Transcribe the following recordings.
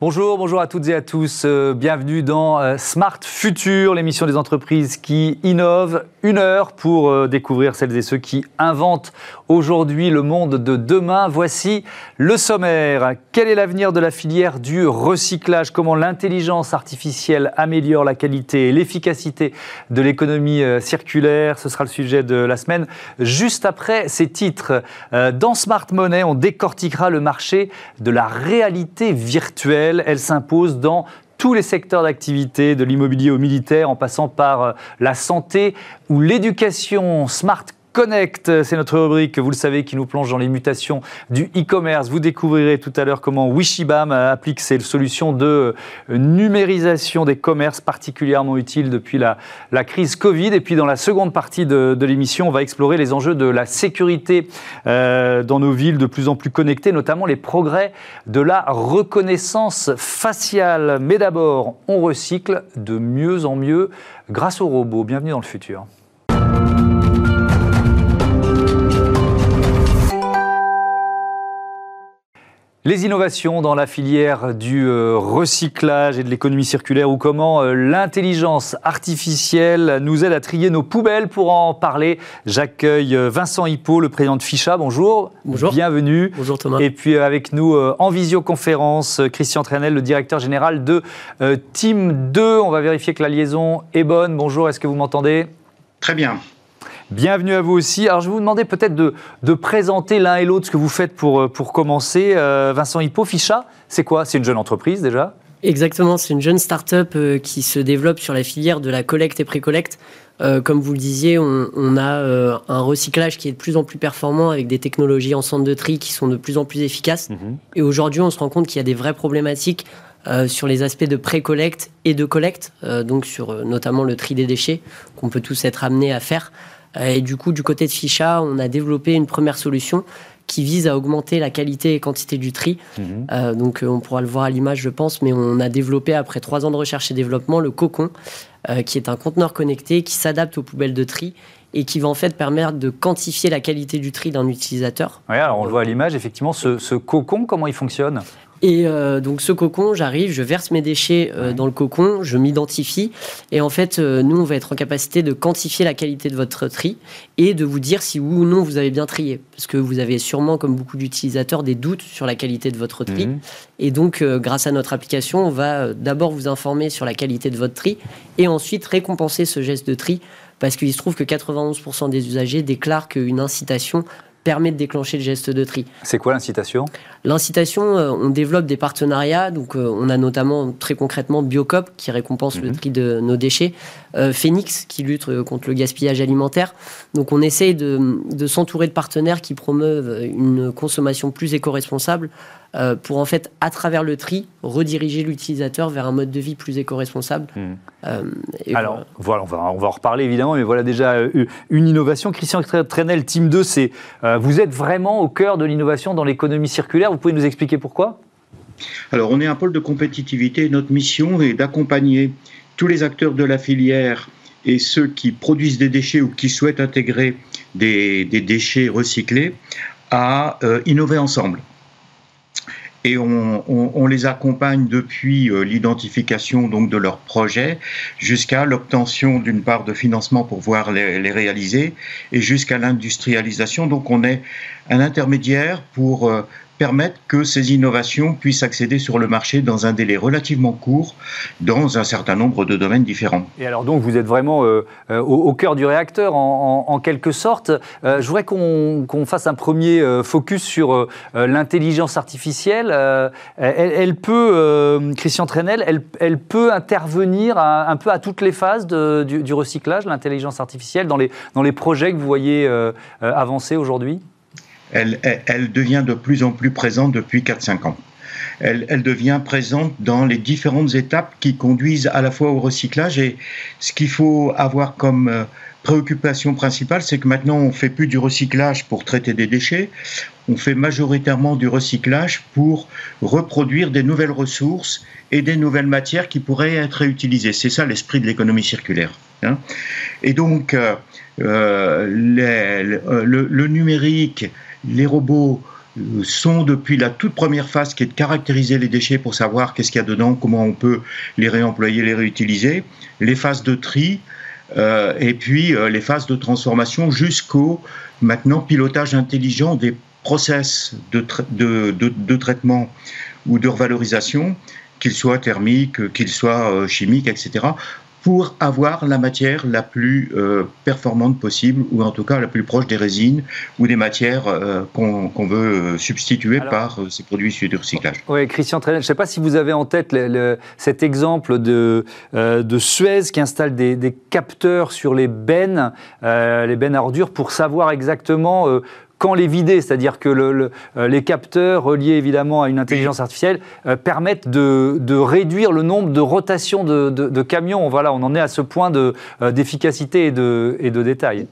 Bonjour, bonjour à toutes et à tous. Euh, bienvenue dans euh, Smart Future, l'émission des entreprises qui innovent. Une heure pour euh, découvrir celles et ceux qui inventent aujourd'hui le monde de demain. Voici le sommaire. Quel est l'avenir de la filière du recyclage? Comment l'intelligence artificielle améliore la qualité et l'efficacité de l'économie circulaire? Ce sera le sujet de la semaine. Juste après ces titres, dans Smart Money, on décortiquera le marché de la réalité virtuelle elle s'impose dans tous les secteurs d'activité, de l'immobilier au militaire, en passant par euh, la santé ou l'éducation. Smart Connect, c'est notre rubrique, vous le savez, qui nous plonge dans les mutations du e-commerce. Vous découvrirez tout à l'heure comment Wishibam applique ses solutions de numérisation des commerces particulièrement utiles depuis la, la crise Covid. Et puis dans la seconde partie de, l'émission, on va explorer les enjeux de la sécurité euh, dans nos villes de plus en plus connectées, notamment les progrès de la reconnaissance faciale. Mais d'abord, on recycle de mieux en mieux grâce aux robots. Bienvenue dans le futur. Les innovations dans la filière du euh, recyclage et de l'économie circulaire ou comment euh, l'intelligence artificielle nous aide à trier nos poubelles. Pour en parler, j'accueille euh, Vincent Hippo, le président de Ficha. Bonjour. Bonjour. Bienvenue. Bonjour Thomas. Et puis avec nous en visioconférence, Christian Trenel, le directeur général de Team 2. On va vérifier que la liaison est bonne. Bonjour, est-ce que vous m'entendez? Très bien. Bienvenue à vous aussi. Alors, je vais vous demander peut-être de, de, présenter l'un et l'autre ce que vous faites pour, euh, pour commencer. Euh, Vincent Hippo, Ficha, c'est quoi? C'est une jeune entreprise déjà? Exactement, c'est une jeune start-up euh, qui se développe sur la filière de la collecte et pré-collecte. comme vous le disiez, on, on a un recyclage qui est de plus en plus performant avec des technologies en centre de tri qui sont de plus en plus efficaces. Mhm. Et aujourd'hui, on se rend compte qu'il y a des vraies problématiques sur les aspects de pré-collecte et de collecte, donc sur notamment le tri des déchets qu'on peut tous être amenés à faire. Euh, et du coup, du côté de Ficha, on a développé une première solution qui vise à augmenter la qualité et quantité du tri. Mhm. Euh, donc, euh, on pourra le voir à l'image, je pense, mais on a développé, après trois ans de recherche et développement, le Cocon, qui est un conteneur connecté qui s'adapte aux poubelles de tri et qui va en fait permettre de quantifier la qualité du tri d'un utilisateur. Oui, alors on le voit à l'image, effectivement, ce, ce, cocon, comment il fonctionne? Et euh, donc ce cocon, j'arrive, je verse mes déchets euh, dans le cocon, je m'identifie. Et en fait, euh, nous, on va être en capacité de quantifier la qualité de votre tri et de vous dire si oui ou non vous avez bien trié. Parce que vous avez sûrement, comme beaucoup d'utilisateurs, des doutes sur la qualité de votre tri. Mhm. Et donc, grâce à notre application, on va d'abord vous informer sur la qualité de votre tri et ensuite récompenser ce geste de tri. Parce qu'il se trouve que 91% des usagers déclarent qu'une incitation permet de déclencher le geste de tri. C'est quoi l'incitation? L'incitation, euh, on développe des partenariats. Donc, euh, on a notamment très concrètement Biocop qui récompense le mhm. tri de nos déchets, Phoenix qui lutte contre le gaspillage alimentaire. Donc, on essaye de, de s'entourer de partenaires qui promeuvent une consommation plus éco-responsable euh, pour en fait, à travers le tri, rediriger l'utilisateur vers un mode de vie plus éco-responsable. Hmm. Euh, Alors, voilà. on, va, on va en reparler évidemment, mais voilà déjà euh, une innovation. Christian Trenel, Team 2, c'est, vous êtes vraiment au cœur de l'innovation dans l'économie circulaire. Vous pouvez nous expliquer pourquoi? Alors, on est un pôle de compétitivité. Notre mission est d'accompagner tous les acteurs de la filière et ceux qui produisent des déchets ou qui souhaitent intégrer des, déchets recyclés à innover ensemble et on, les accompagne depuis euh, l'identification donc de leurs projets jusqu'à l'obtention d'une part de financement pour pouvoir les, les réaliser et jusqu'à l'industrialisation. Donc on est un intermédiaire pour euh, permettre que ces innovations puissent accéder sur le marché dans un délai relativement court, dans un certain nombre de domaines différents. Et alors donc vous êtes vraiment euh, euh, au, cœur du réacteur en, quelque sorte. Euh, je voudrais qu'on fasse un premier focus sur l'intelligence artificielle. Elle, peut, Christian Trenel, elle, peut intervenir un peu à toutes les phases du, du, recyclage, l'intelligence artificielle, dans les, dans les projets que vous voyez avancer aujourd'hui? Elle, devient de plus en plus présente depuis 4-5 ans. Elle, devient présente dans les différentes étapes qui conduisent à la fois au recyclage et ce qu'il faut avoir comme euh, préoccupation principale, c'est que maintenant on fait plus du recyclage pour traiter des déchets, on fait majoritairement du recyclage pour reproduire des nouvelles ressources et des nouvelles matières qui pourraient être réutilisées. C'est ça l'esprit de l'économie circulaire. Hein. Et donc, euh, euh, le, numérique les robots sont depuis la toute première phase qui est de caractériser les déchets pour savoir qu'est-ce qu'il y a dedans, comment on peut les réemployer, les réutiliser, les phases de tri, euh, et puis euh, les phases de transformation jusqu'au maintenant pilotage intelligent des process de, de, de, traitement ou de revalorisation, qu'ils soient thermiques, qu'ils soient euh, chimiques, etc., pour avoir la matière la plus euh, performante possible, ou en tout cas la plus proche des résines ou des matières euh, qu'on veut euh, substituer par ces produits issus du recyclage. Oui, Christian je ne sais pas si vous avez en tête cet exemple de, de Suez qui installe des, des, capteurs sur les bennes, les bennes à ordures, pour savoir exactement quand les vider, c'est-à-dire que le, euh, les capteurs reliés évidemment à une intelligence artificielle euh, permettent de, de, réduire le nombre de rotations de, de, camions. Voilà, on en est à ce point euh, d'efficacité et de, et de détail.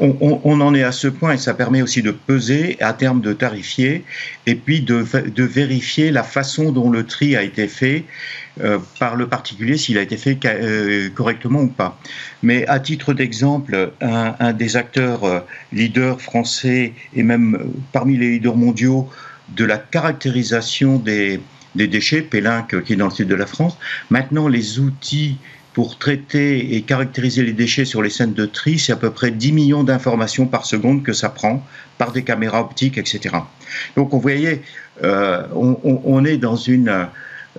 On, on, en est à ce point et ça permet aussi de peser à terme de tarifier et puis de, de vérifier la façon dont le tri a été fait par le particulier s'il a été fait euh, correctement ou pas. Mais à titre d'exemple, un, des acteurs euh, leaders français et même parmi les leaders mondiaux de la caractérisation des, déchets, Pélinck qui est dans le sud de la France, maintenant les outils pour traiter et caractériser les déchets sur les scènes de tri, c'est à peu près 10 millions d'informations par seconde que ça prend par des caméras optiques, etc. Donc on voyait, on, est dans une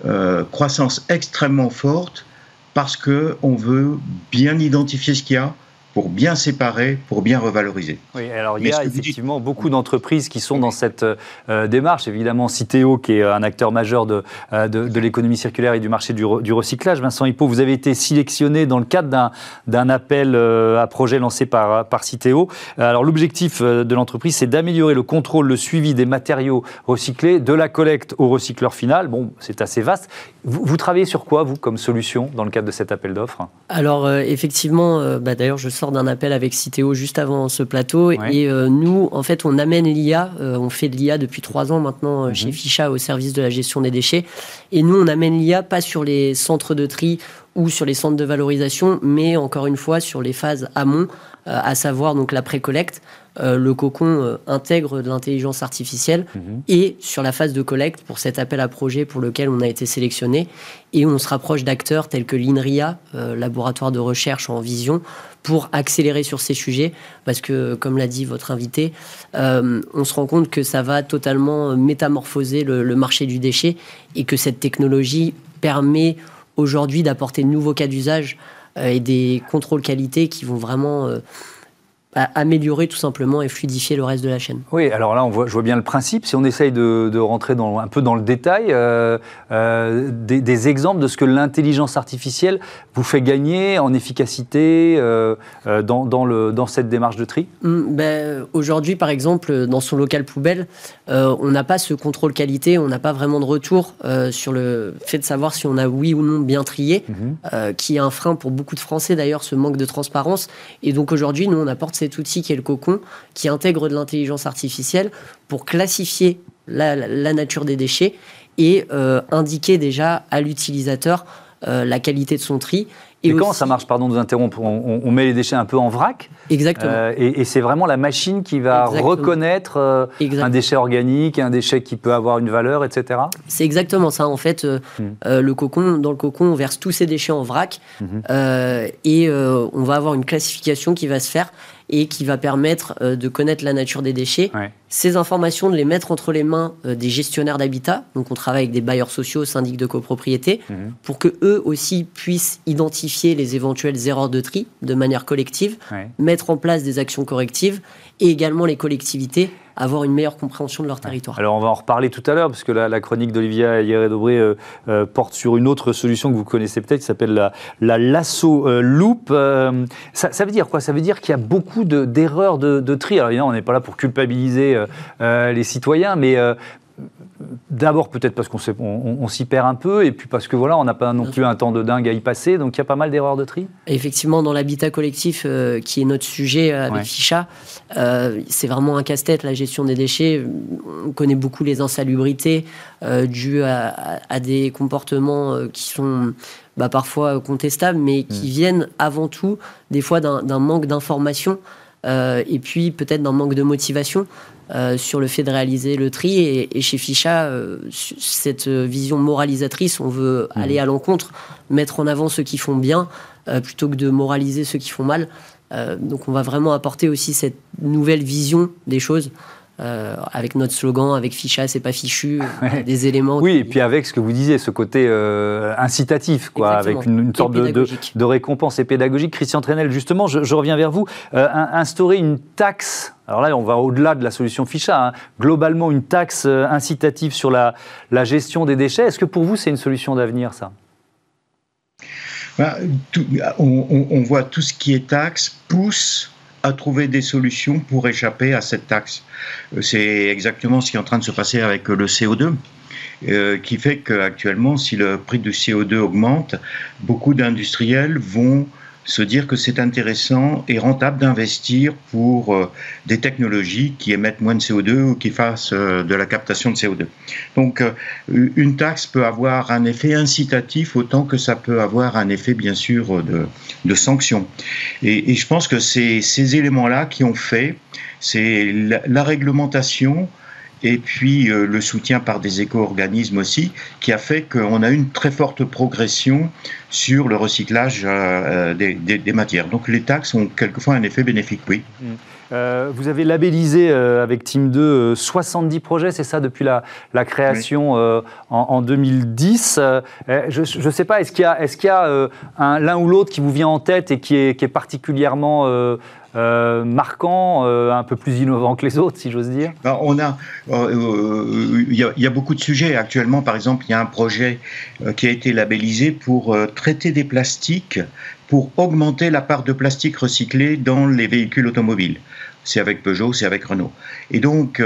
euh, croissance extrêmement forte parce qu'on veut bien identifier ce qu'il y a, pour bien séparer, pour bien revaloriser. Oui, alors il y a effectivement beaucoup d'entreprises qui sont dans cette euh, démarche. Évidemment, Citeo, qui est un acteur majeur de, euh, de, l'économie circulaire et du marché du, du, recyclage. Vincent Hippo, vous avez été sélectionné dans le cadre d'un appel euh, à projet lancé par, par Citeo. Alors l'objectif de l'entreprise, c'est d'améliorer le contrôle, le suivi des matériaux recyclés, de la collecte au recycleur final. Bon, c'est assez vaste. Vous, vous, travaillez sur quoi, vous, comme solution, dans le cadre de cet appel d'offres? Alors, effectivement, bah, d'ailleurs, je d'un appel avec Citeo juste avant ce plateau. Et euh, nous, en fait, on amène l'IA. Euh, on fait de l'IA depuis trois ans maintenant euh, chez mhm. Ficha au service de la gestion des déchets. Et nous, on amène l'IA pas sur les centres de tri ou sur les centres de valorisation, mais encore une fois sur les phases amont, à savoir donc la pré-collecte. Euh, le cocon euh, intègre de l'intelligence artificielle mhm. et sur la phase de collecte pour cet appel à projet pour lequel on a été sélectionné. Et on se rapproche d'acteurs tels que l'INRIA, euh, laboratoire de recherche en vision, pour accélérer sur ces sujets, parce que, comme l'a dit votre invité, on se rend compte que ça va totalement métamorphoser le, le marché du déchet et que cette technologie permet aujourd'hui d'apporter de nouveaux cas d'usage et des contrôles qualité qui vont vraiment améliorer tout simplement et fluidifier le reste de la chaîne. Oui, alors là, on voit, je vois bien le principe. Si on essaye de, rentrer dans, un peu dans le détail, euh, euh, des, exemples de ce que l'intelligence artificielle vous fait gagner en efficacité euh, dans, dans, le, dans cette démarche de tri? Hum, ben, Aujourd'hui, par exemple, dans son local poubelle, on n'a pas ce contrôle qualité, on n'a pas vraiment de retour sur le fait de savoir si on a oui ou non bien trié, mhm. qui est un frein pour beaucoup de Français d'ailleurs, ce manque de transparence. Et donc aujourd'hui, nous, on apporte cet outil qui est le cocon, qui intègre de l'intelligence artificielle pour classifier la, nature des déchets et euh, indiquer déjà à l'utilisateur euh, la qualité de son tri et, comment ça marche, pardon de vous interrompre on, met les déchets un peu en vrac. Exactement. Euh, et, c'est vraiment la machine qui va reconnaître euh, un déchet organique, un déchet qui peut avoir une valeur, etc. C'est exactement ça. En fait, euh, hmm. le cocon, dans le cocon, on verse tous ces déchets en vrac hmm. et on va avoir une classification qui va se faire et qui va permettre de connaître la nature des déchets. Ces informations, de les mettre entre les mains des gestionnaires d'habitat. Donc, on travaille avec des bailleurs sociaux, syndics de copropriété, hmm. pour que eux aussi puissent identifier les éventuelles erreurs de tri de manière collective, mettre en place des actions correctives et également les collectivités avoir une meilleure compréhension de leur territoire. Alors on va en reparler tout à l'heure, parce que la, chronique d'Olivia Hieré-Dobré euh, euh, porte sur une autre solution que vous connaissez peut-être, qui s'appelle la, la, lasso euh, loop. Ça, veut dire quoi? Ça veut dire qu'il y a beaucoup d'erreurs de, de, tri. Alors évidemment, on n'est pas là pour culpabiliser les citoyens, mais D'abord peut-être parce qu'on on, s'y perd un peu, et puis parce que voilà, on n'a pas non plus un temps de dingue à y passer, donc il y a pas mal d'erreurs de tri. Effectivement, dans l'habitat collectif, euh, qui est notre sujet euh, avec Ficha, euh, c'est vraiment un casse-tête la gestion des déchets. On connaît beaucoup les insalubrités dues à, des comportements qui sont bah, parfois contestables, mais qui mm. viennent avant tout des fois d'un manque d'information et puis peut-être d'un manque de motivation. sur le fait de réaliser le tri. Et, chez Ficha, cette vision moralisatrice, on veut mmh. aller à l'encontre, mettre en avant ceux qui font bien, plutôt que de moraliser ceux qui font mal. donc on va vraiment apporter aussi cette nouvelle vision des choses. Euh, avec notre slogan, avec ficha, c'est pas fichu, euh, des éléments. Oui, et puis avec ce que vous disiez, ce côté euh, incitatif, quoi, avec une, sorte de, de, récompense et pédagogique. Christian Trenel, justement, je, reviens vers vous. instaurer une taxe, alors là, on va au-delà de la solution ficha, hein. globalement une taxe incitative sur la, la gestion des déchets, est-ce que pour vous, c'est une solution d'avenir, ça? Bah, on, on voit tout ce qui est taxe pousse à trouver des solutions pour échapper à cette taxe. Euh, c'est exactement ce qui est en train de se passer avec le CO2. Euh, qui fait qu'actuellement, si le prix du CO2 augmente, beaucoup d'industriels vont se dire que c'est intéressant et rentable d'investir pour euh, des technologies qui émettent moins de CO2 ou qui fassent euh, de la captation de CO2. Donc euh, une taxe peut avoir un effet incitatif autant que ça peut avoir un effet bien sûr de, de sanction. Et, je pense que c'est ces éléments-là qui ont fait, c'est la réglementation, et puis euh, le soutien par des éco-organismes aussi, qui a fait qu'on a une très forte progression sur le recyclage euh, euh, des, matières. Donc les taxes ont quelquefois un effet bénéfique, oui. Mmh. Vous avez labellisé avec Team 2 70 projets, c'est ça, depuis la, création en, 2010. je ne sais pas, est-ce qu'il y a, est y l'un ou l'autre qui vous vient en tête et qui est, qui est particulièrement euh, marquant, euh, un peu plus innovant que les autres, si j'ose dire? Ben, On a, euh, il y, a beaucoup de sujets actuellement. Par exemple, il y a un projet qui a été labellisé pour traiter des plastiques, pour augmenter la part de plastique recyclé dans les véhicules automobiles. C'est avec Peugeot, c'est avec Renault. Et donc,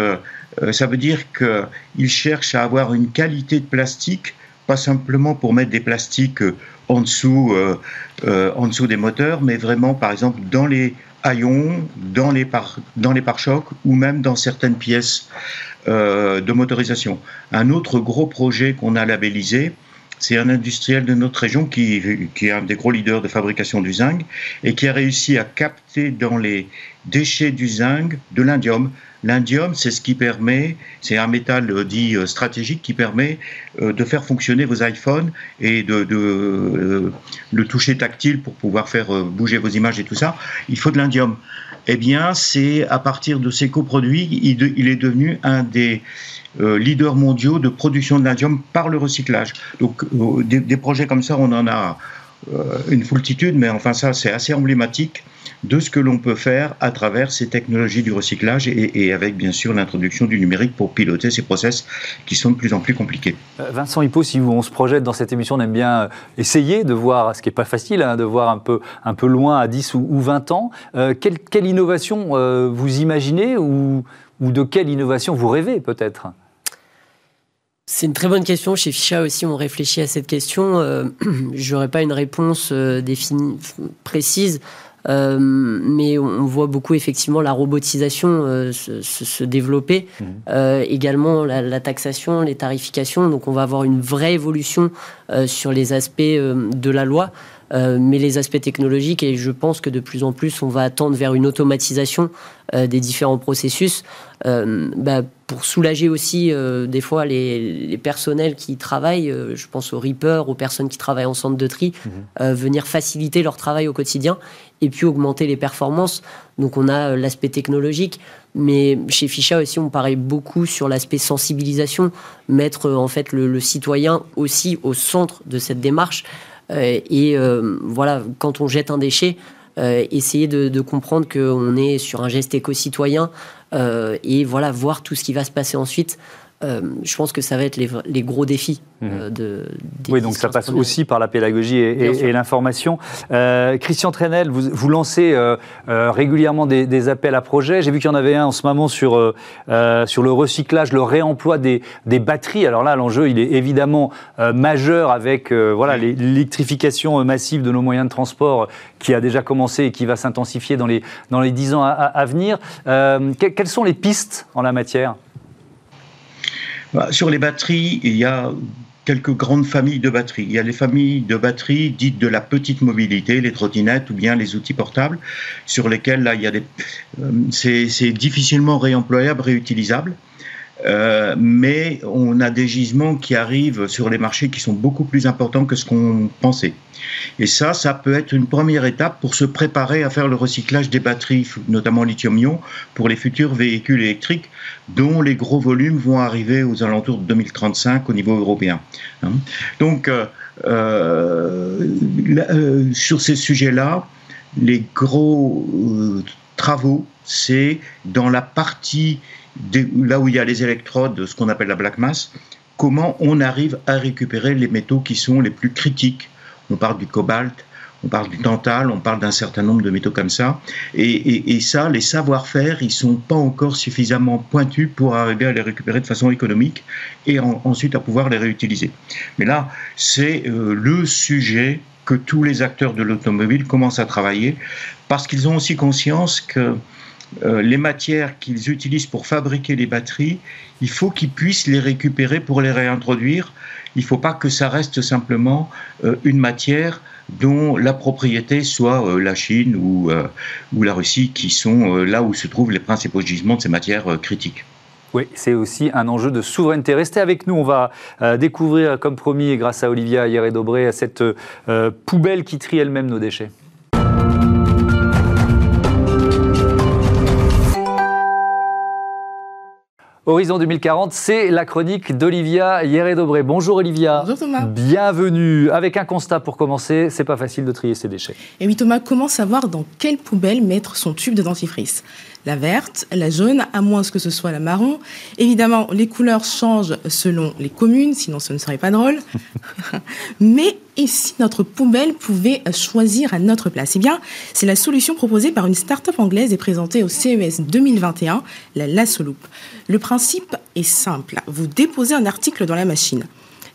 ça veut dire qu'ils cherchent à avoir une qualité de plastique, pas simplement pour mettre des plastiques en dessous, en dessous des moteurs, mais vraiment, par exemple, dans les haillons dans les dans les pare-chocs ou même dans certaines pièces euh, de motorisation. Un autre gros projet qu'on a labellisé, c'est un industriel de notre région qui, est un des gros leaders de fabrication du zinc et qui a réussi à capter dans les déchets du zinc de l'indium. L'indium, c'est ce qui permet, c'est un métal euh, dit euh, stratégique qui permet de faire fonctionner vos iPhones et de le toucher tactile pour pouvoir faire bouger vos images et tout ça. Il faut de l'indium. Eh bien, c'est à partir de ces coproduits, il, est devenu un des euh, leaders mondiaux de production de l'indium par le recyclage. Donc euh, des, projets comme ça, on en a une foultitude, mais enfin ça c'est assez emblématique de ce que l'on peut faire à travers ces technologies du recyclage et, avec bien sûr l'introduction du numérique pour piloter ces process qui sont de plus en plus compliqués. Vincent Hippo, si on se projette dans cette émission, on aime bien essayer de voir, ce qui n'est pas facile, hein, de voir un peu, un peu loin à 10 ou, 20 ans. quelle, innovation vous imaginez ou de quelle innovation vous rêvez peut-être? C'est une très bonne question. Chez Ficha aussi, on réfléchit à cette question. Euh, Je n'aurais pas une réponse euh, définie, précise, euh, mais on voit beaucoup effectivement la robotisation se, développer. Mmh. également la, la, taxation, les tarifications. Donc on va avoir une vraie évolution sur les aspects de la loi. Euh, mais les aspects technologiques, et je pense que de plus en plus, on va attendre vers une automatisation euh, des différents processus, euh, bah, pour soulager aussi des fois les, personnels qui travaillent, je pense aux reapers, aux personnes qui travaillent en centre de tri, mhm. venir faciliter leur travail au quotidien, et puis augmenter les performances. Donc on a l'aspect technologique, mais chez Ficha aussi, on paraît beaucoup sur l'aspect sensibilisation, mettre en fait le, citoyen aussi au centre de cette démarche. Euh, et euh, voilà, quand on jette un déchet, euh, essayer de, de comprendre qu'on est sur un geste éco-citoyen et voilà, voir tout ce qui va se passer ensuite. Euh, je pense que ça va être les, gros défis mhm. euh, de. oui, donc ça passe aussi par la pédagogie et, l'information. Euh, Christian Trenel, vous, vous lancez régulièrement des, appels à projets. J'ai vu qu'il y en avait un en ce moment sur, sur le recyclage, le réemploi des, des batteries. Alors là, l'enjeu, il est évidemment majeur avec voilà l'électrification massive de nos moyens de transport qui a déjà commencé et qui va s'intensifier dans les, dans les 10 ans à, à venir. quelles sont les pistes en la matière? Sur les batteries, il y a quelques grandes familles de batteries. Il y a les familles de batteries dites de la petite mobilité, les trottinettes ou bien les outils portables, sur lesquels là, il y a des, euh, c'est difficilement réemployable, réutilisable. Euh, mais on a des gisements qui arrivent sur les marchés qui sont beaucoup plus importants que ce qu'on pensait. Et ça, ça peut être une première étape pour se préparer à faire le recyclage des batteries, notamment lithium-ion, pour les futurs véhicules électriques, dont les gros volumes vont arriver aux alentours de 2035 au niveau européen. Hein. Donc, euh, euh, sur ces sujets-là, les gros travaux, c'est dans la partie là où il y a les électrodes, ce qu'on appelle la black mass, comment on arrive à récupérer les métaux qui sont les plus critiques. On parle du cobalt, on parle du tantal, on parle d'un certain nombre de métaux comme ça. Et, ça, les savoir-faire, ils sont pas encore suffisamment pointus pour arriver à les récupérer de façon économique et ensuite à pouvoir les réutiliser. Mais là, c'est euh, le sujet que tous les acteurs de l'automobile commencent à travailler parce qu'ils ont aussi conscience que euh, les matières qu'ils utilisent pour fabriquer les batteries, il faut qu'ils puissent les récupérer pour les réintroduire. Il ne faut pas que ça reste simplement euh, une matière dont la propriété soit euh, la Chine ou, la Russie, qui sont là où se trouvent les principaux gisements de ces matières critiques. Oui, c'est aussi un enjeu de souveraineté. Restez avec nous, on va découvrir, comme promis, grâce à Olivia Hieré-Dobré, cette poubelle qui trie elle-même nos déchets. Horizon 2040, c'est la chronique d'Olivia Hieré-Dobré. Bonjour Olivia. Bonjour Thomas. Bienvenue. Avec un constat pour commencer, c'est pas facile de trier ses déchets. Et oui Thomas, comment savoir dans quelle poubelle mettre son tube de dentifrice? La verte, la jaune, à moins que ce soit la marron. Évidemment, les couleurs changent selon les communes, sinon ce ne serait pas drôle. Mais et si notre poubelle pouvait choisir à notre place Eh bien, c'est la solution proposée par une start-up anglaise et présentée au CES 2021, la Lassoloop. Le principe est simple. Vous déposez un article dans la machine.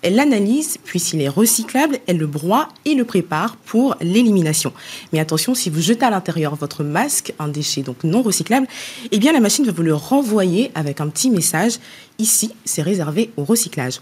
Elle l'analyse, puis s'il est recyclable, elle le broie et le prépare pour l'élimination. Mais attention, si vous jetez à l'intérieur votre masque, un déchet donc non recyclable, eh bien la machine va vous le renvoyer avec un petit message Ici, c'est réservé au recyclage.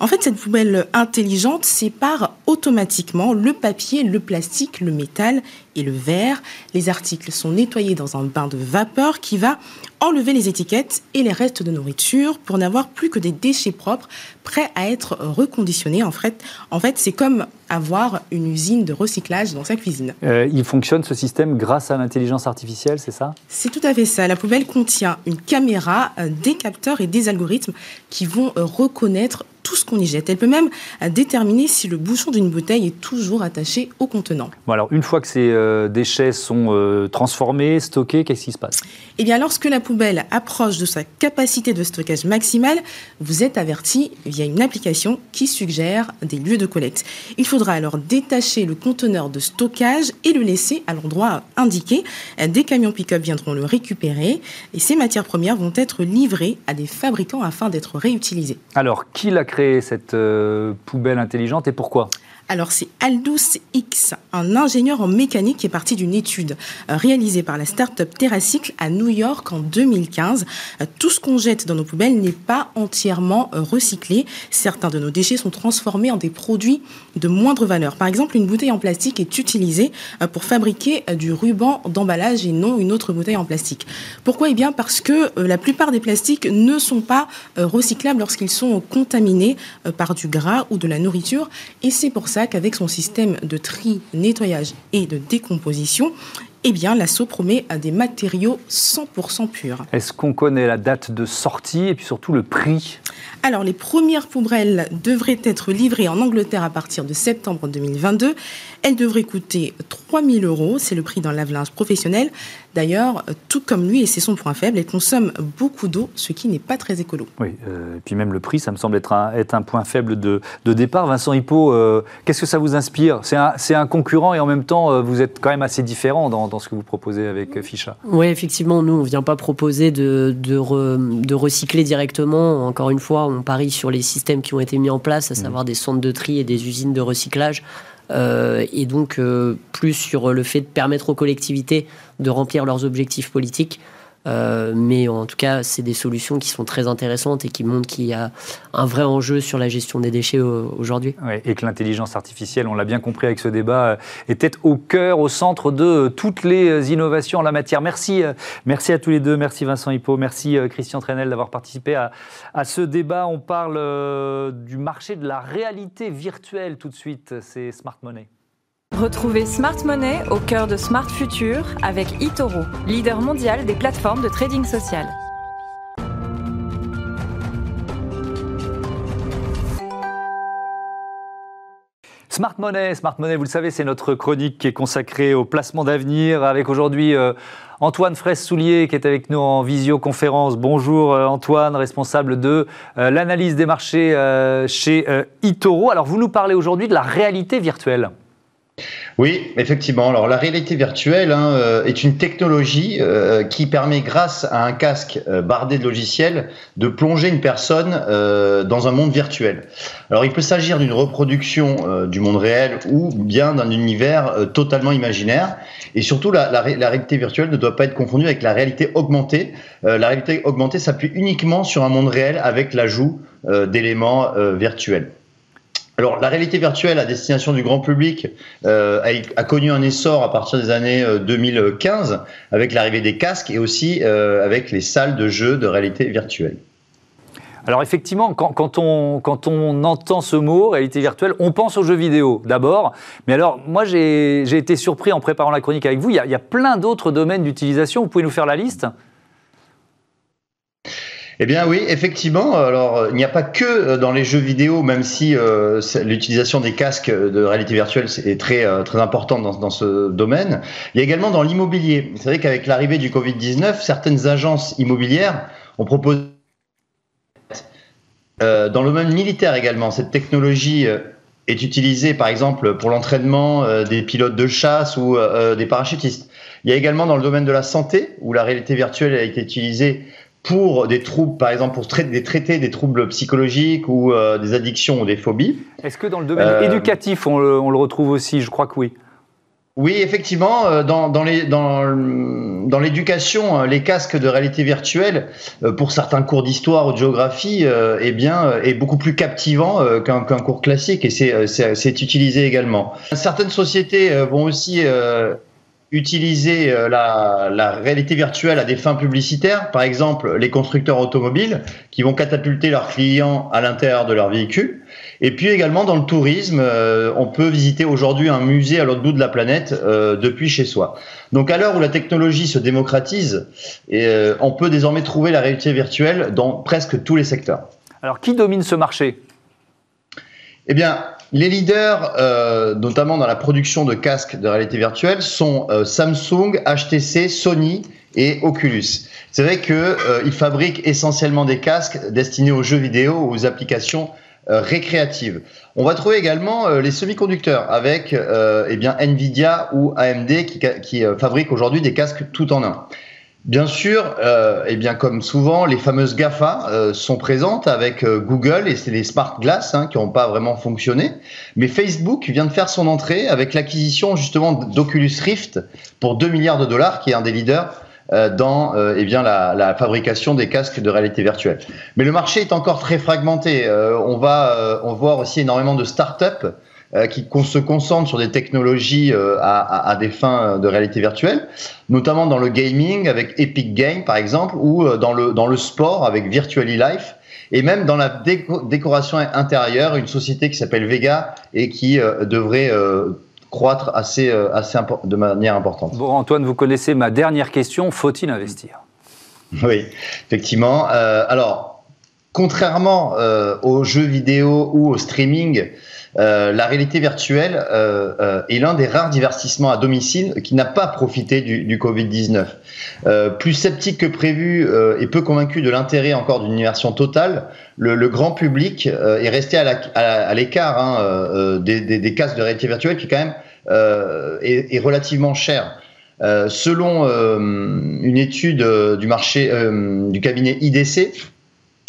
En fait, cette poubelle intelligente sépare automatiquement le papier, le plastique, le métal et le verre. Les articles sont nettoyés dans un bain de vapeur qui va enlever les étiquettes et les restes de nourriture pour n'avoir plus que des déchets propres prêts à être reconditionnés. En fait, en fait c'est comme avoir une usine de recyclage dans sa cuisine. Euh, il fonctionne ce système grâce à l'intelligence artificielle, c'est ça? C'est tout à fait ça. La poubelle contient une caméra, euh, des capteurs et des algorithmes qui vont reconnaître tout ce qu'on y jette. Elle peut même euh, déterminer si le bouchon d'une bouteille est toujours attaché au contenant. Bon alors, une fois que ces euh, déchets sont euh, transformés, stockés, qu'est-ce qui se passe? Eh bien, lorsque la poubelle approche de sa capacité de stockage maximale, vous êtes averti via une application qui suggère des lieux de collecte. Il faudra alors détacher le conteneur de stockage et le laisser à l'endroit indiqué. Des camions pick-up viendront le récupérer et ces matières premières vont être livrées à des fabricants afin d'être réutilisées. Alors, qui l'a créer cette euh, poubelle intelligente et pourquoi? Alors c'est Aldous X, un ingénieur en mécanique qui est parti d'une étude euh, réalisée par la start-up TerraCycle à New York en 2015. Euh, tout ce qu'on jette dans nos poubelles n'est pas entièrement euh, recyclé. Certains de nos déchets sont transformés en des produits de moindre valeur. Par exemple, une bouteille en plastique est utilisée pour fabriquer du ruban d'emballage et non une autre bouteille en plastique. Pourquoi? Eh bien parce que la plupart des plastiques ne sont pas recyclables lorsqu'ils sont contaminés par du gras ou de la nourriture et c'est pour ça avec son système de tri, nettoyage et de décomposition, eh bien, l'assaut promet des matériaux 100% purs. Est-ce qu'on connaît la date de sortie et puis surtout le prix? Alors, les premières poubelles devraient être livrées en Angleterre à partir de septembre 2022. Elles devraient coûter 3000 euros, c'est le prix d'un lave-linge professionnel. D'ailleurs, tout comme lui, et c'est son point faible, elle consomme beaucoup d'eau, ce qui n'est pas très écolo. Oui, euh, et puis même le prix, ça me semble être un, être un point faible de, de départ. Vincent Hippo, euh, qu'est-ce que ça vous inspire? C'est un, un, concurrent et en même temps, euh, vous êtes quand même assez différent dans, dans ce que vous proposez avec Ficha. Oui, effectivement, nous, on ne vient pas proposer de, de, de, recycler directement. Encore une fois, on parie sur les systèmes qui ont été mis en place, à mmh. savoir des centres de tri et des usines de recyclage. Euh, et donc euh, plus sur le fait de permettre aux collectivités de remplir leurs objectifs politiques mais en tout cas, c'est des solutions qui sont très intéressantes et qui montrent qu'il y a un vrai enjeu sur la gestion des déchets aujourd'hui. et que l'intelligence artificielle, on l'a bien compris avec ce débat, était au cœur, au centre de toutes les innovations en la matière. Merci, merci à tous les deux. Merci Vincent Hippo, merci Christian Trenel d'avoir participé à, ce débat. On parle du marché de la réalité virtuelle tout de suite. C'est Smart Money. Retrouvez Smart Money au cœur de Smart Future avec eToro, leader mondial des plateformes de trading social. Smart Money, Smart Money, vous le savez, c'est notre chronique qui est consacrée au placement d'avenir avec aujourd'hui euh, Antoine Fraisse-Soulier qui est avec nous en visioconférence. Bonjour euh, Antoine, responsable de euh, l'analyse des marchés chez eToro. Alors vous nous parlez aujourd'hui de la réalité virtuelle. Oui, effectivement. Alors la réalité virtuelle hein, euh, est une technologie euh, qui permet, grâce à un casque euh, bardé de logiciels, de plonger une personne dans un monde virtuel. Alors il peut s'agir d'une reproduction du monde réel ou bien d'un univers totalement imaginaire. Et surtout, la, la, réalité virtuelle ne doit pas être confondue avec la réalité augmentée. la réalité augmentée s'appuie uniquement sur un monde réel avec l'ajout d'éléments virtuels. Alors, la réalité virtuelle à destination du grand public euh, a, connu un essor à partir des années 2015 euh, avec l'arrivée des casques et aussi euh, avec les salles de jeux de réalité virtuelle. Alors effectivement, quand, on, entend ce mot, réalité virtuelle, on pense aux jeux vidéo d'abord. Mais alors, moi, j'ai été surpris en préparant la chronique avec vous. Il y a plein d'autres domaines d'utilisation. Vous pouvez nous faire la liste? Eh bien oui, effectivement. Alors il n'y a pas que euh, dans les jeux vidéo, même si euh, l'utilisation des casques de réalité virtuelle est très euh, très importante dans, ce domaine. Il y a également dans l'immobilier. Vous savez qu'avec l'arrivée du Covid 19, certaines agences immobilières ont proposé euh, dans le domaine militaire également. Cette technologie est utilisée par exemple pour l'entraînement des pilotes de chasse ou des parachutistes. Il y a également dans le domaine de la santé où la réalité virtuelle a été utilisée pour des troubles, par exemple, pour traiter des, traiter des troubles psychologiques ou euh, des addictions ou des phobies. Est-ce que dans le domaine euh, éducatif, on le, on le, retrouve aussi? Je crois que oui. Oui, effectivement, euh, dans, dans, les, dans, dans l'éducation, les casques de réalité virtuelle, pour certains cours d'histoire ou de géographie, eh bien, est beaucoup plus captivant qu'un, cours classique et c'est utilisé également. Certaines sociétés vont aussi utiliser euh, la, la, réalité virtuelle à des fins publicitaires, par exemple les constructeurs automobiles qui vont catapulter leurs clients à l'intérieur de leur véhicule. Et puis également dans le tourisme, euh, on peut visiter aujourd'hui un musée à l'autre bout de la planète euh, depuis chez soi. Donc à l'heure où la technologie se démocratise, et, on peut désormais trouver la réalité virtuelle dans presque tous les secteurs. Alors qui domine ce marché? Eh bien, les leaders, euh, notamment dans la production de casques de réalité virtuelle, sont euh, Samsung, HTC, Sony et Oculus. C'est vrai qu'ils euh, fabriquent essentiellement des casques destinés aux jeux vidéo ou aux applications récréatives. On va trouver également les semi-conducteurs avec eh bien Nvidia ou AMD qui, qui fabriquent aujourd'hui des casques tout en un. Bien sûr, euh, et bien comme souvent, les fameuses GAFA euh, sont présentes avec euh, Google et c'est les smart glass hein, qui n'ont pas vraiment fonctionné. Mais Facebook vient de faire son entrée avec l'acquisition justement d'Oculus Rift pour 2 milliards de dollars, qui est un des leaders euh, dans eh bien la, la, fabrication des casques de réalité virtuelle. Mais le marché est encore très fragmenté. on va on voit aussi énormément de start-up euh, qui se concentre sur des technologies euh, à, à, des fins de réalité virtuelle, notamment dans le gaming avec Epic Games par exemple, ou euh, dans le, dans le sport avec Virtually Life, et même dans la décoration intérieure, une société qui s'appelle Vega et qui devrait croître assez, assez de manière importante. Bon, Antoine, vous connaissez ma dernière question, faut-il investir? Oui, effectivement. alors, contrairement aux jeux vidéo ou au streaming, euh, la réalité virtuelle euh, euh, est l'un des rares divertissements à domicile qui n'a pas profité du, du Covid-19. plus sceptique que prévu et peu convaincu de l'intérêt encore d'une immersion totale, le, grand public est resté à l'écart hein, des, casques de réalité virtuelle qui quand même est, relativement cher. selon une étude du marché du cabinet IDC,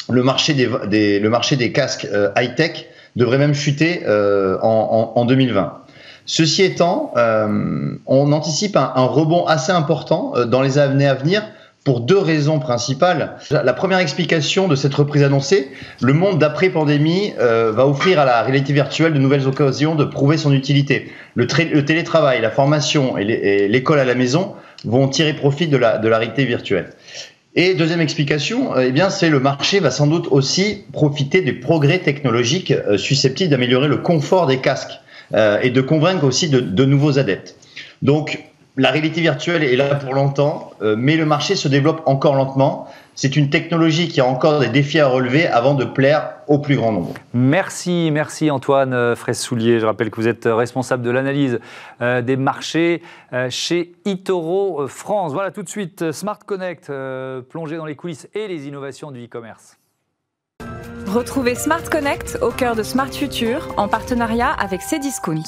le marché des casques high-tech devrait même chuter euh, en, en, 2020. Ceci étant, euh, on anticipe un, un, rebond assez important euh, dans les années à venir pour deux raisons principales. La première explication de cette reprise annoncée, le monde d'après-pandémie euh, va offrir à la réalité virtuelle de nouvelles occasions de prouver son utilité. Le, télétravail, la formation et l'école à la maison vont tirer profit de la, de la réalité virtuelle. Et deuxième explication, euh, eh bien, c'est le marché va sans doute aussi profiter des progrès technologiques euh, susceptibles d'améliorer le confort des casques et de convaincre aussi de, nouveaux adeptes. Donc, la réalité virtuelle est là pour longtemps, euh, mais le marché se développe encore lentement. C'est une technologie qui a encore des défis à relever avant de plaire au plus grand nombre. Merci, merci Antoine euh, Fraisse-Soulier. Je rappelle que vous êtes responsable de l'analyse euh, des marchés chez Itoro France. Voilà tout de suite Smart Connect, plongé dans les coulisses et les innovations du e-commerce. Retrouvez Smart Connect au cœur de Smart Future en partenariat avec Cdiscount.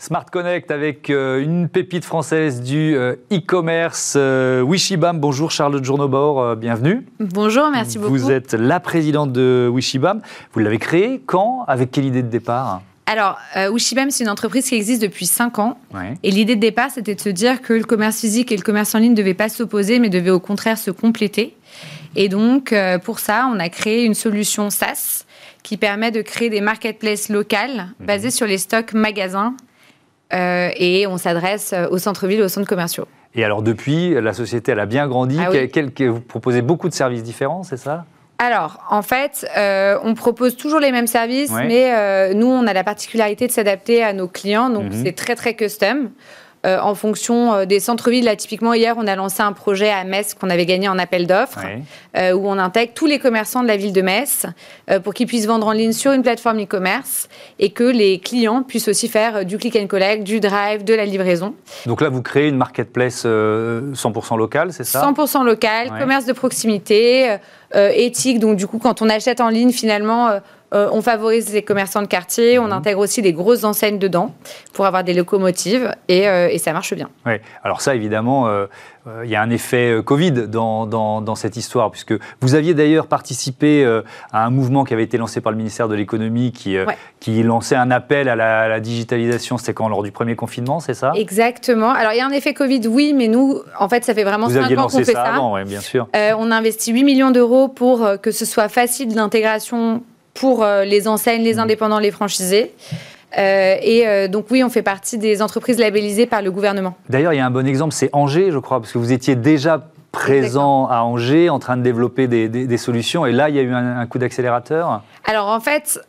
Smart Connect avec euh, une pépite française du euh, e-commerce, euh, Wishibam. Bonjour Charlotte Journobord, bienvenue. Bonjour, merci beaucoup. Vous êtes la présidente de Wishibam. Vous l'avez créée quand? Avec quelle idée de départ? Alors, Wishibam, c'est une entreprise qui existe depuis 5 ans. Et l'idée de départ, c'était de se dire que le commerce physique et le commerce en ligne ne devaient pas s'opposer, mais devaient au contraire se compléter. Et donc, pour ça, on a créé une solution SaaS qui permet de créer des marketplaces locales mhm. basées sur les stocks magasins euh, et on s'adresse euh, au centre-ville, aux centres commerciaux. Et alors depuis, la société, elle a bien grandi. Ah vous proposez beaucoup de services différents, c'est ça? Alors, en fait, euh, on propose toujours les mêmes services, mais nous, on a la particularité de s'adapter à nos clients, donc mhm. c'est très très custom. Euh, en fonction euh, des centres-villes. Là, typiquement, hier, on a lancé un projet à Metz qu'on avait gagné en appel d'offres, euh, où on intègre tous les commerçants de la ville de Metz pour qu'ils puissent vendre en ligne sur une plateforme e-commerce et que les clients puissent aussi faire du click and collect, du drive, de la livraison. Donc là, vous créez une marketplace 100% locale, c'est ça? 100% local, commerce de proximité, éthique. Donc du coup, quand on achète en ligne, finalement, euh, on favorise les commerçants de quartier, on mhm. intègre aussi des grosses enseignes dedans pour avoir des locomotives et, euh, ça marche bien. Oui, alors ça évidemment, euh, il y a un effet Covid dans, cette histoire, puisque vous aviez d'ailleurs participé à un mouvement qui avait été lancé par le ministère de l'économie qui, qui lançait un appel à la, digitalisation, c'était quand lors du premier confinement, c'est ça? Exactement. Alors il y a un effet Covid, oui, mais nous, en fait, ça fait vraiment 5 ans qu'on fait ça. Avant, bien sûr. on a investi 8 millions d'euros pour que ce soit facile d'intégration pour euh, les enseignes, les mmh. indépendants, les franchisés. Euh, et euh, donc oui, on fait partie des entreprises labellisées par le gouvernement. D'ailleurs, il y a un bon exemple, c'est Angers, je crois, parce que vous étiez déjà présent à Angers, en train de développer des, solutions. Et là, il y a eu un, coup d'accélérateur? Alors en fait,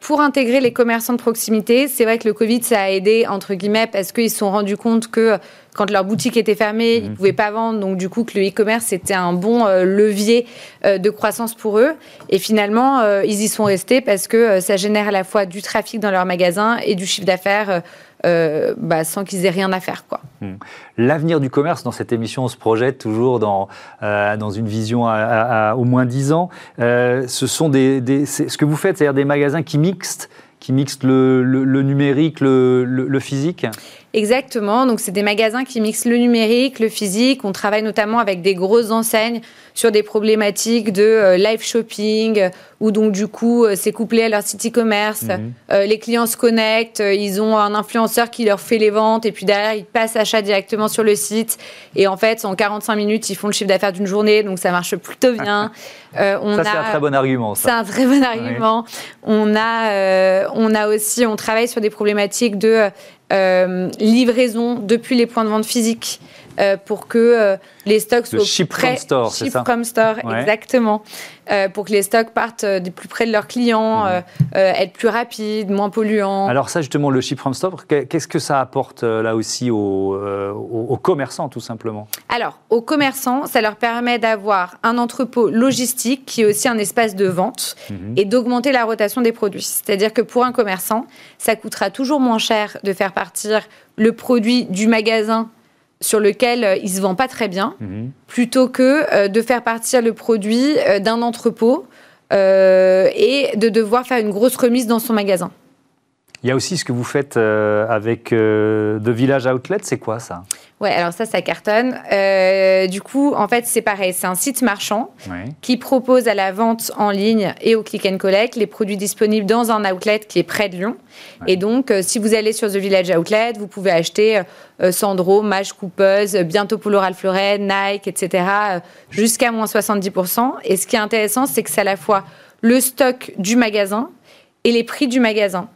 pour intégrer les commerçants de proximité, c'est vrai que le Covid, ça a aidé, entre guillemets, parce qu'ils se sont rendus compte que quand leur boutique était fermée, ils ne mhm. pouvaient pas vendre. Donc, du coup, que le e-commerce, c'était un bon euh, levier euh, de croissance pour eux. Et finalement, euh, ils y sont restés parce que ça génère à la fois du trafic dans leur magasin et du chiffre d'affaires bah, sans qu'ils aient rien à faire. Quoi. Hmm. L'avenir du commerce, dans cette émission, on se projette toujours dans, dans une vision à, au moins 10 ans. ce sont des, ce que vous faites, c'est-à-dire des magasins qui mixent qui mixent le, numérique, le, physique? Exactement. Donc, c'est des magasins qui mixent le numérique, le physique. On travaille notamment avec des grosses enseignes sur des problématiques de euh, live shopping, euh, où donc du coup, euh, c'est couplé à leur site e-commerce. Mhm. les clients se connectent, ils ont un influenceur qui leur fait les ventes, et puis derrière, ils passent achat directement sur le site. Et en fait, en 45 minutes, ils font le chiffre d'affaires d'une journée, donc ça marche plutôt bien. on ça, c'est un très bon argument. C'est un très bon argument. On, a, on a aussi, on travaille sur des problématiques de livraison depuis les points de vente physiques euh, pour que euh, les stocks soient ship prêts. From store, c'est ça from store, exactement. Euh, pour que les stocks partent des plus près de leurs clients, mhm. être plus rapides, moins polluants. Alors ça, justement, le ship from store, qu'est-ce que ça apporte là aussi aux, aux, commerçants, tout simplement? Alors, aux commerçants, ça leur permet d'avoir un entrepôt logistique qui est aussi un espace de vente mhm. et d'augmenter la rotation des produits. C'est-à-dire que pour un commerçant, ça coûtera toujours moins cher de faire partir le produit du magasin sur lequel euh, il se vend pas très bien, mhm. plutôt que euh, de faire partir le produit euh, d'un entrepôt et de devoir faire une grosse remise dans son magasin. Il y a aussi ce que vous faites avec The Village Outlet, c'est quoi ça? Ouais, alors ça, ça cartonne. Euh, du coup, en fait, c'est pareil. C'est un site marchand qui propose à la vente en ligne et au click and collect les produits disponibles dans un outlet qui est près de Lyon. Et donc, euh, si vous allez sur The Village Outlet, vous pouvez acheter euh, Sandro, Mage Coupeuse, bientôt Polo Ralph Lauren, Nike, etc., jusqu'à moins 70%. Et ce qui est intéressant, c'est que c'est à la fois le stock du magasin et les prix du magasin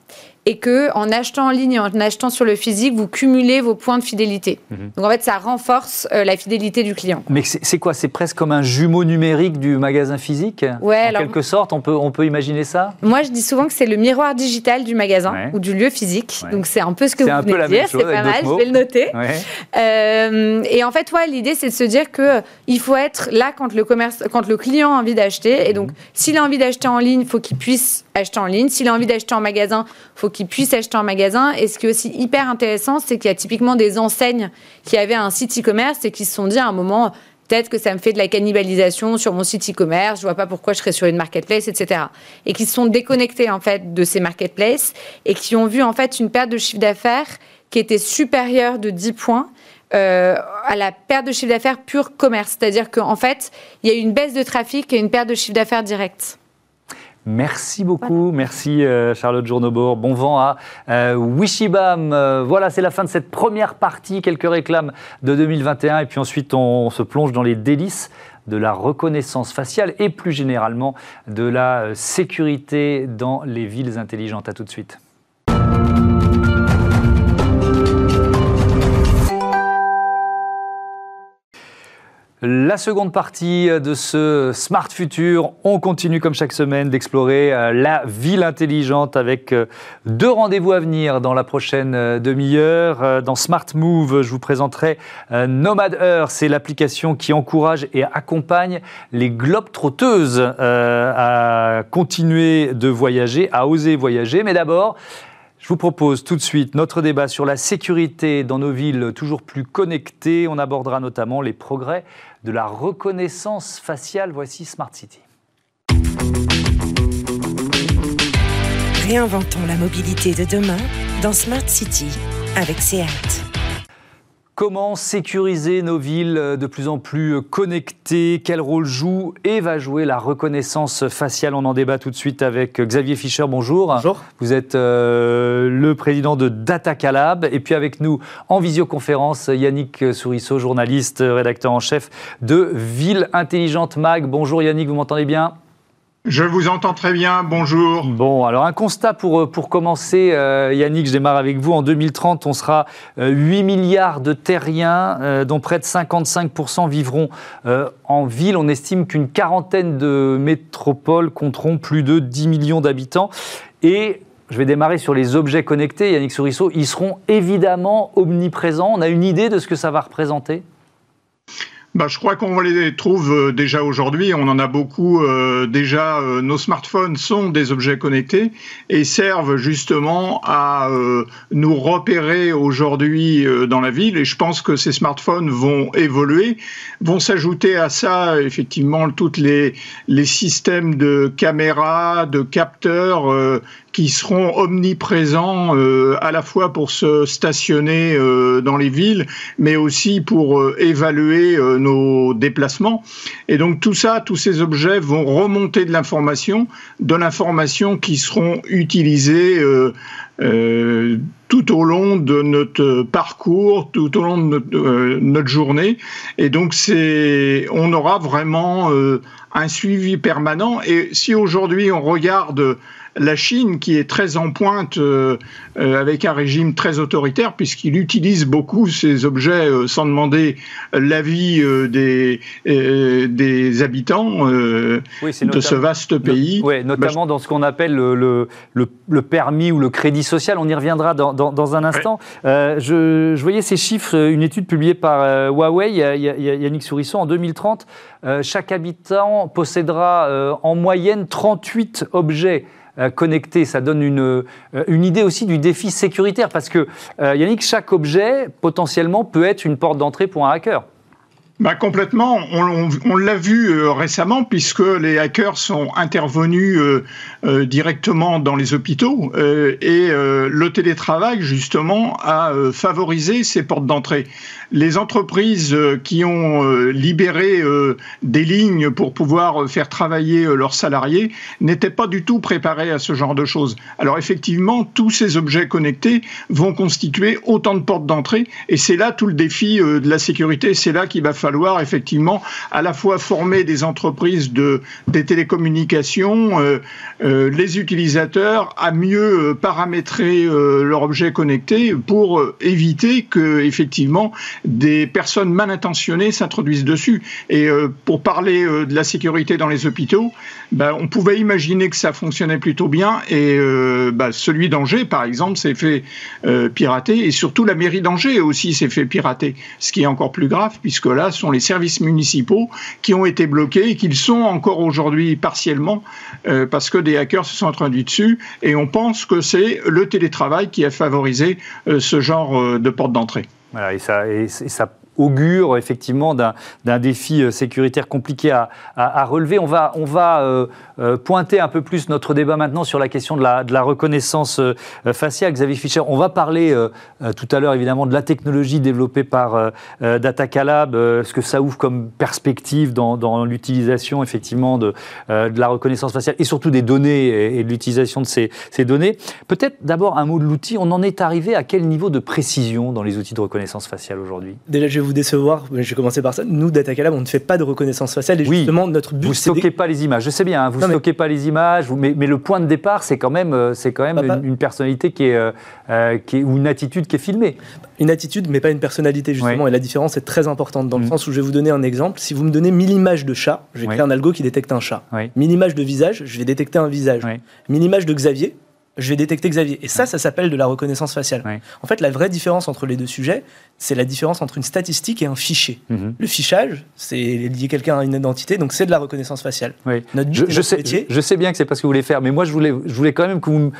et que en achetant en ligne et en achetant sur le physique, vous cumulez vos points de fidélité. Mhm. Donc en fait, ça renforce euh, la fidélité du client. Mais c'est quoi? C'est presque comme un jumeau numérique du magasin physique? Ouais. En quelque sorte, on peut, on peut imaginer ça? Moi, je dis souvent que c'est le miroir digital du magasin ou du lieu physique. Donc c'est un peu ce que vous venez de dire. C'est pas mal, je vais le noter. Euh, et en fait, ouais, l'idée, c'est de se dire que euh, il faut être là quand le, commerce, quand le client a envie d'acheter. Et donc, mhm. s'il a envie d'acheter en ligne, il faut qu'il puisse acheter en ligne. S'il a envie d'acheter en magasin, faut qu'il puisse acheter en magasin. Et ce qui est aussi hyper intéressant, c'est qu'il y a typiquement des enseignes qui avaient un site e-commerce et qui se sont dit à un moment, peut-être que ça me fait de la cannibalisation sur mon site e-commerce, je vois pas pourquoi je serais sur une marketplace, etc. Et qui se sont déconnectés en fait de ces marketplaces et qui ont vu en fait une perte de chiffre d'affaires qui était supérieure de 10 points. Euh, à la perte de chiffre d'affaires pure commerce. C'est-à-dire qu'en fait, il y a eu une baisse de trafic et une perte de chiffre d'affaires direct. Merci beaucoup, merci euh, Charlotte Journobor. Bon vent à euh, Wishibam. Euh, voilà, c'est la fin de cette première partie, quelques réclames de 2021. Et puis ensuite, on, se plonge dans les délices de la reconnaissance faciale et plus généralement de la sécurité dans les villes intelligentes. À tout de suite. La seconde partie de ce Smart Future, on continue comme chaque semaine d'explorer euh, la ville intelligente avec euh, deux rendez-vous à venir dans la prochaine euh, demi-heure. Dans Smart Move, je vous présenterai Nomad Earth, c'est l'application qui encourage et accompagne les globes trotteuses à continuer de voyager, à oser voyager. Mais d'abord, je vous propose tout de suite notre débat sur la sécurité dans nos villes toujours plus connectées. On abordera notamment les progrès de la reconnaissance faciale. Voici Smart City. Réinventons la mobilité de demain dans Smart City avec SEAT. Comment sécuriser nos villes de plus en plus connectées? Quel rôle joue et va jouer la reconnaissance faciale? On en débat tout de suite avec Xavier Fischer. Bonjour. Bonjour. Vous êtes euh, le président de Data Calab. Et puis avec nous en visioconférence, Yannick Sourisseau, journaliste, rédacteur en chef de Ville Intelligente Mag. Bonjour Yannick, vous m'entendez bien? Je vous entends très bien, bonjour. Bon, alors un constat pour, euh, commencer, euh, Yannick, je démarre avec vous. En 2030, on sera 8 euh, milliards de terriens, dont près de 55% vivront en ville. On estime qu'une quarantaine de métropoles compteront plus de 10 millions d'habitants. Et je vais démarrer sur les objets connectés, Yannick Sourisseau. Ils seront évidemment omniprésents. On a une idée de ce que ça va représenter? Bah, je crois qu'on les trouve euh, déjà aujourd'hui. On en a beaucoup euh, déjà. Euh, nos smartphones sont des objets connectés et servent justement à nous repérer aujourd'hui dans la ville. Et je pense que ces smartphones vont évoluer, vont s'ajouter à ça effectivement toutes les les systèmes de caméras, de capteurs qui seront omniprésents euh, à la fois pour se stationner euh, dans les villes, mais aussi pour euh, évaluer nos déplacements. Et donc tout ça, tous ces objets vont remonter de l'information, de l'information qui seront utilisées tout au long de notre parcours, tout au long de notre, journée. Et donc c'est, on aura vraiment un suivi permanent. Et si aujourd'hui on regarde la Chine, qui est très en pointe euh, euh, avec un régime très autoritaire, puisqu'il utilise beaucoup ces objets euh, sans demander l'avis des, des habitants de ce vaste pays. Oui, notamment dans ce qu'on appelle le, le, permis ou le crédit social. On y reviendra dans, dans, un instant. je, je, voyais ces chiffres, une étude publiée par Huawei, Yannick Sourisson, en 2030, chaque habitant possédera en moyenne 38 objets euh, connecté, ça donne une, euh, une idée aussi du défi sécuritaire, parce que, euh, Yannick, chaque objet, potentiellement, peut être une porte d'entrée pour un hacker. Bah complètement. On, l'a vu euh, récemment puisque les hackers sont intervenus euh, euh, directement dans les hôpitaux et le télétravail justement a favorisé ces portes d'entrée. Les entreprises qui ont libéré des lignes pour pouvoir faire travailler leurs salariés n'étaient pas du tout préparées à ce genre de choses. Alors effectivement, tous ces objets connectés vont constituer autant de portes d'entrée et c'est là tout le défi de la sécurité. C'est là qu'il va falloir falloir effectivement à la fois former des entreprises de, des télécommunications, euh, euh, les utilisateurs à mieux euh, paramétrer leur objet connecté pour éviter que effectivement des personnes mal intentionnées s'introduisent dessus. Et pour parler de la sécurité dans les hôpitaux, ben, on pouvait imaginer que ça fonctionnait plutôt bien et ben, celui d'Angers par exemple s'est fait pirater et surtout la mairie d'Angers aussi s'est fait pirater, ce qui est encore plus grave puisque là sont les services municipaux qui ont été bloqués et qu'ils sont encore aujourd'hui partiellement euh, parce que des hackers se sont introduits dessus. Et on pense que c'est le télétravail qui a favorisé euh, ce genre euh, de porte d'entrée. Voilà, et ça, augure effectivement d'un défi euh, sécuritaire compliqué à, relever. On va, on va euh, euh, pointer un peu plus notre débat maintenant sur la question de la, de la reconnaissance faciale. Xavier Fischer, on va parler tout à l'heure évidemment de la technologie développée par Datacalab, ce que ça ouvre comme perspective dans, dans l'utilisation effectivement de, de la reconnaissance faciale et surtout des données et, de l'utilisation de ces, ces données. Peut-être d'abord un mot de l'outil. On en est arrivé à quel niveau de précision dans les outils de reconnaissance faciale aujourd'hui? Vais vous décevoir, je vais commencer par ça. Nous, DataCalab, on ne fait pas de reconnaissance faciale. Et oui, justement, notre but, Vous ne stockez pas les images. Je sais bien, hein, vous ne stockez pas les images, mais, mais, le point de départ, c'est quand même, euh, c'est quand même une, personnalité qui est, euh, euh, qui est, ou une attitude qui est filmée. Une attitude, mais pas une personnalité, justement. Et la différence est très importante dans le mm. sens où je vais vous donner un exemple. Si vous me donnez 1000 images de chat, je vais créer un algo qui détecte un chat. 1000 images de visage, je vais détecter un visage. 1000 images de Xavier, je vais détecter Xavier. Et ça, ça s'appelle de la reconnaissance faciale. En fait, la vraie différence entre les deux sujets, c'est la différence entre une statistique et un fichier. Mhm. Le fichage, c'est lier quelqu'un à une identité, donc c'est de la reconnaissance faciale. Notre je, sais, je, sais, bien que c'est pas ce que vous voulez faire, mais moi, je voulais, je voulais quand même que vous,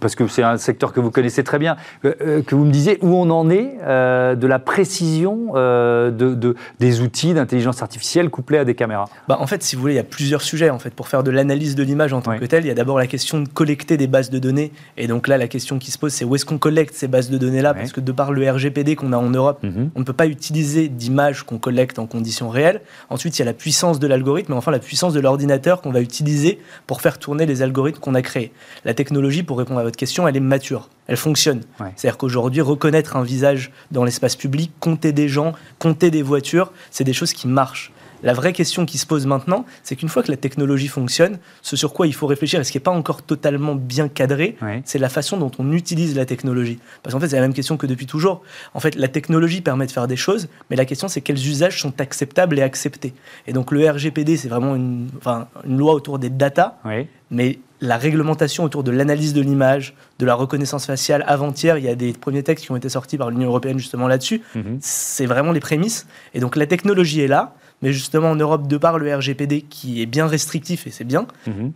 parce que c'est un secteur que vous connaissez très bien, euh, euh, que vous me disiez où on en est euh, de la précision de, des outils d'intelligence artificielle couplés à des caméras. Bah, en fait, si vous voulez, il y a plusieurs sujets. En fait, pour faire de l'analyse de l'image en tant que telle, il y a d'abord la question de collecter des bases de données. Et donc là, la question qui se pose, c'est où est-ce qu'on collecte ces bases de données-là Parce que de par le RGPD qu'on a en Europe, mhm. on ne peut pas utiliser d'images qu'on collecte en conditions réelles. Ensuite, il y a la puissance de l'algorithme et enfin la puissance de l'ordinateur qu'on va utiliser pour faire tourner les algorithmes qu'on a créés. La technologie, pour répondre à votre question, elle est mature. Elle fonctionne. C'est-à-dire qu'aujourd'hui, reconnaître un visage dans l'espace public, compter des gens, compter des voitures, c'est des choses qui marchent. La vraie question qui se pose maintenant, c'est qu'une fois que la technologie fonctionne, ce sur quoi il faut réfléchir, et ce qui n'est pas encore totalement bien cadré, c'est la façon dont on utilise la technologie. Parce qu'en fait, c'est la même question que depuis toujours. En fait, la technologie permet de faire des choses, mais la question, c'est quels usages sont acceptables et acceptés. Et donc, le RGPD, c'est vraiment une, une loi autour des data, mais la réglementation autour de l'analyse de l'image, de la reconnaissance faciale. Avant-hier, il y a des premiers textes qui ont été sortis par l'Union européenne justement là-dessus. Mhm. C'est vraiment les prémices. Et donc la technologie est là. Mais justement, en Europe, de par le RGPD qui est bien restrictif et c'est bien,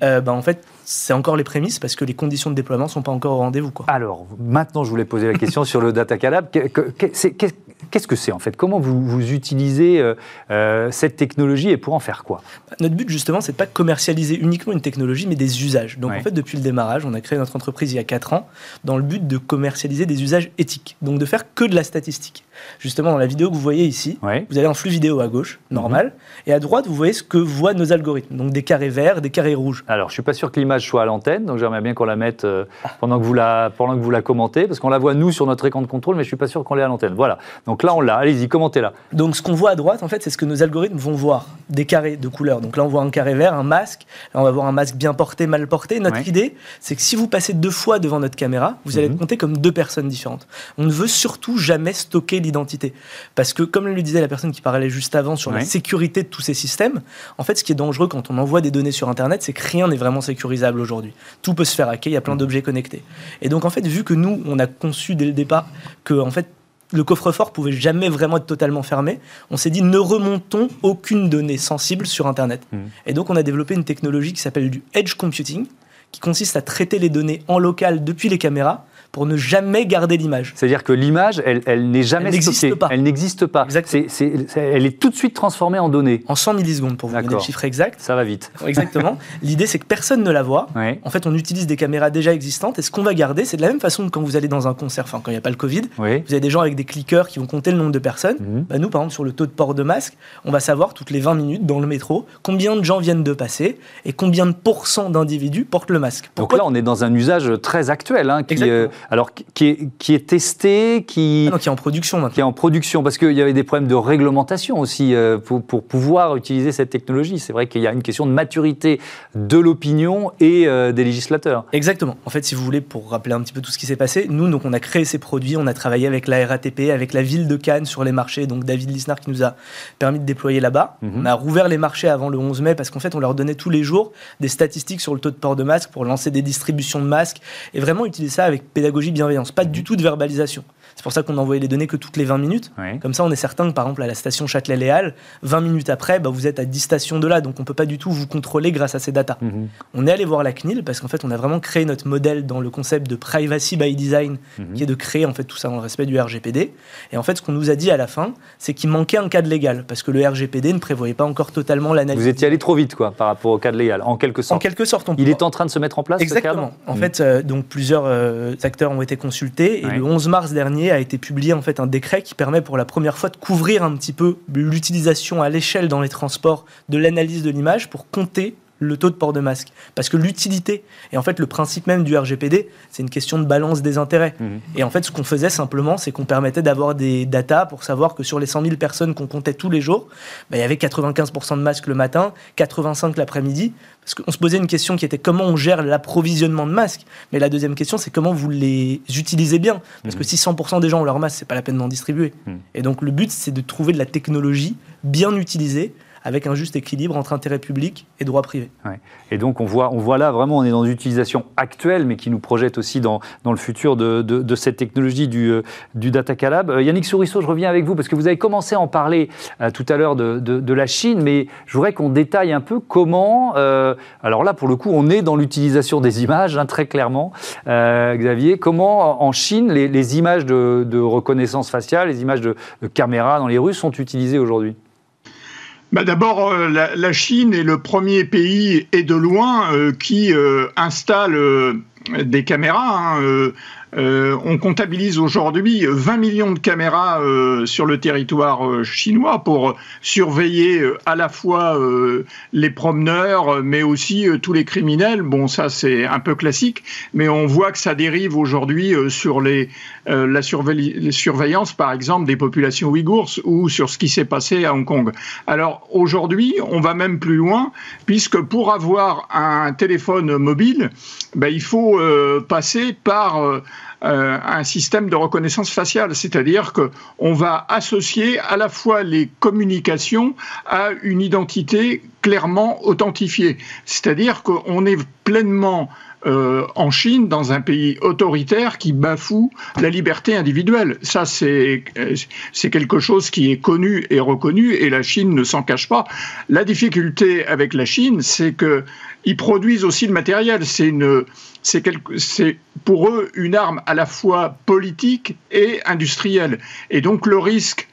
euh, bah, en fait, c'est encore les prémices parce que les conditions de déploiement ne sont pas encore au rendez-vous. Alors, maintenant, je voulais poser la question sur le Data Calab. Qu'est-ce que c'est en fait? Comment vous, vous utilisez euh, euh, cette technologie et pour en faire quoi? Notre but, justement, c'est de pas commercialiser uniquement une technologie, mais des usages. Donc, en fait, depuis le démarrage, on a créé notre entreprise il y a 4 ans dans le but de commercialiser des usages éthiques. Donc, de faire que de la statistique. Justement, dans la vidéo que vous voyez ici, vous avez un flux vidéo à gauche, normal, et à droite, vous voyez ce que voient nos algorithmes. Donc, des carrés verts, des carrés rouges. Alors, je suis pas sûr que l'image soit à l'antenne, donc j'aimerais bien qu'on la mette euh, pendant, que vous la, pendant que vous la commentez, parce qu'on la voit nous sur notre écran de contrôle, mais je suis pas sûr qu'on l'ait à l'antenne. Voilà. Donc là, on l'a. Allez-y, commentez-la. Donc ce qu'on voit à droite, en fait, c'est ce que nos algorithmes vont voir, des carrés de couleurs. Donc là, on voit un carré vert, un masque. Là, on va voir un masque bien porté, mal porté. Notre idée, c'est que si vous passez deux fois devant notre caméra, vous allez être mhm. compté comme deux personnes différentes. On ne veut surtout jamais stocker l'identité, parce que comme le disait la personne qui parlait juste avant sur la sécurité de tous ces systèmes, en fait, ce qui est dangereux quand on envoie des données sur Internet, c'est que rien n'est vraiment sécurisable aujourd'hui tout peut se faire hacker, il y a plein mm. d'objets connectés. Et donc en fait, vu que nous, on a conçu dès le départ que en fait le coffre-fort pouvait jamais vraiment être totalement fermé, on s'est dit ne remontons aucune donnée sensible sur Internet. Mm. Et donc on a développé une technologie qui s'appelle du edge computing, qui consiste à traiter les données en local depuis les caméras pour ne jamais garder l'image. C'est-à-dire que l'image, elle, elle n'est jamais elle stockée. Pas. Elle n'existe pas. elle est tout de suite transformée en données. En 100 millisecondes, pour vous donner le chiffre exact. Ça va vite. Exactement. L'idée, c'est que personne ne la voit. En fait, on utilise des caméras déjà existantes. Et ce qu'on va garder, c'est de la même façon que quand vous allez dans un concert, enfin, quand il n'y a pas le Covid, vous avez des gens avec des clickers qui vont compter le nombre de personnes. Mhm. Bah, nous, par exemple, sur le taux de port de masque, on va savoir toutes les 20 minutes dans le métro combien de gens viennent de passer et combien de pourcents d'individus portent le masque. Donc là, on est dans un usage très actuel, hein, qui, euh, alors, qui, est, qui est testé, qui, ah qui est en production maintenant. Qui est en production, parce qu'il y avait des problèmes de réglementation aussi euh, pour, pour, pouvoir utiliser cette technologie. C'est vrai qu'il y a une question de maturité de l'opinion et euh, des législateurs. Exactement. En fait, si vous voulez, pour rappeler un petit peu tout ce qui s'est passé, nous, donc, on a créé ces produits, on a travaillé avec la RATP, avec la ville de Cannes sur les marchés, donc David Lisnard qui nous a permis de déployer là-bas. Mhm. On a rouvert les marchés avant le 11 mai parce qu'en fait, on leur donnait tous les jours des statistiques sur le taux de port de masque pour lancer des distributions de masques et vraiment utiliser ça avec pédagogie bienveillance, pas du tout de verbalisation. C'est pour ça qu'on envoyait les données que toutes les 20 minutes. Comme ça, on est certain que, par exemple, à la station Châtelet-Léal, 20 minutes après, bah, vous êtes à 10 stations de là. Donc, on ne peut pas du tout vous contrôler grâce à ces datas. Mhm. On est allé voir la CNIL parce qu'en fait, on a vraiment créé notre modèle dans le concept de privacy by design, mhm. qui est de créer en fait tout ça dans le respect du RGPD. Et en fait, ce qu'on nous a dit à la fin, c'est qu'il manquait un cadre légal parce que le RGPD ne prévoyait pas encore totalement l'analyse. Vous étiez allé trop vite, quoi, par rapport au cadre légal, en quelque sorte. En quelque sorte. On Il est en train de se mettre en place. Exactement. en mhm. fait, euh, donc plusieurs euh, acteurs ont été consultés et le 11 mars dernier a été publié en fait un décret qui permet pour la première fois de couvrir un petit peu l'utilisation à l'échelle dans les transports de l'analyse de l'image pour compter le taux de port de masque. Parce que l'utilité, et en fait le principe même du RGPD, c'est une question de balance des intérêts. Mhm. Et en fait ce qu'on faisait simplement, c'est qu'on permettait d'avoir des datas pour savoir que sur les 100 000 personnes qu'on comptait tous les jours, bah, il y avait 95% de masques le matin, 85 l'après-midi. Parce qu'on se posait une question qui était comment on gère l'approvisionnement de masques. Mais la deuxième question, c'est comment vous les utilisez bien. Parce que mhm. si 100% des gens ont leur masque, c'est pas la peine d'en distribuer. Mhm. Et donc le but, c'est de trouver de la technologie bien utilisée avec un juste équilibre entre intérêt public et droit privé. Et donc on voit, on voit là vraiment, on est dans une utilisation actuelle, mais qui nous projette aussi dans, le futur de, cette technologie du, euh, du Data Calab. Euh, Yannick Sourisseau, je reviens avec vous, parce que vous avez commencé à en parler euh, tout à l'heure de, de, la Chine, mais je voudrais qu'on détaille un peu comment, alors là pour le coup, on est dans l'utilisation des images, hein, très clairement, Xavier, comment en Chine les, les images de, reconnaissance faciale, les images de, caméras dans les rues sont utilisées aujourd'hui? Bah D'abord, euh, la, Chine est le premier pays, et de loin, euh, qui euh, installe des caméras. Hein, euh, on comptabilise aujourd'hui 20 millions de caméras euh, sur le territoire euh, chinois pour surveiller à la fois les promeneurs, mais aussi tous les criminels. Bon, ça c'est un peu classique, mais on voit que ça dérive aujourd'hui sur les, la surveillance, par exemple, des populations ouïghours ou sur ce qui s'est passé à Hong Kong. Alors aujourd'hui, on va même plus loin, puisque pour avoir un téléphone mobile, ben, il faut passer par euh, un système de reconnaissance faciale, c'est-à-dire qu'on va associer à la fois les communications à une identité clairement authentifiée, c'est-à-dire qu'on est pleinement euh, en Chine, dans un pays autoritaire qui bafoue la liberté individuelle. Ça, c'est euh, c'est quelque chose qui est connu et reconnu, et la Chine ne s'en cache pas. La difficulté avec la Chine, c'est que ils produisent aussi le matériel. C'est pour eux une arme à la fois politique et industrielle. Et donc le risque,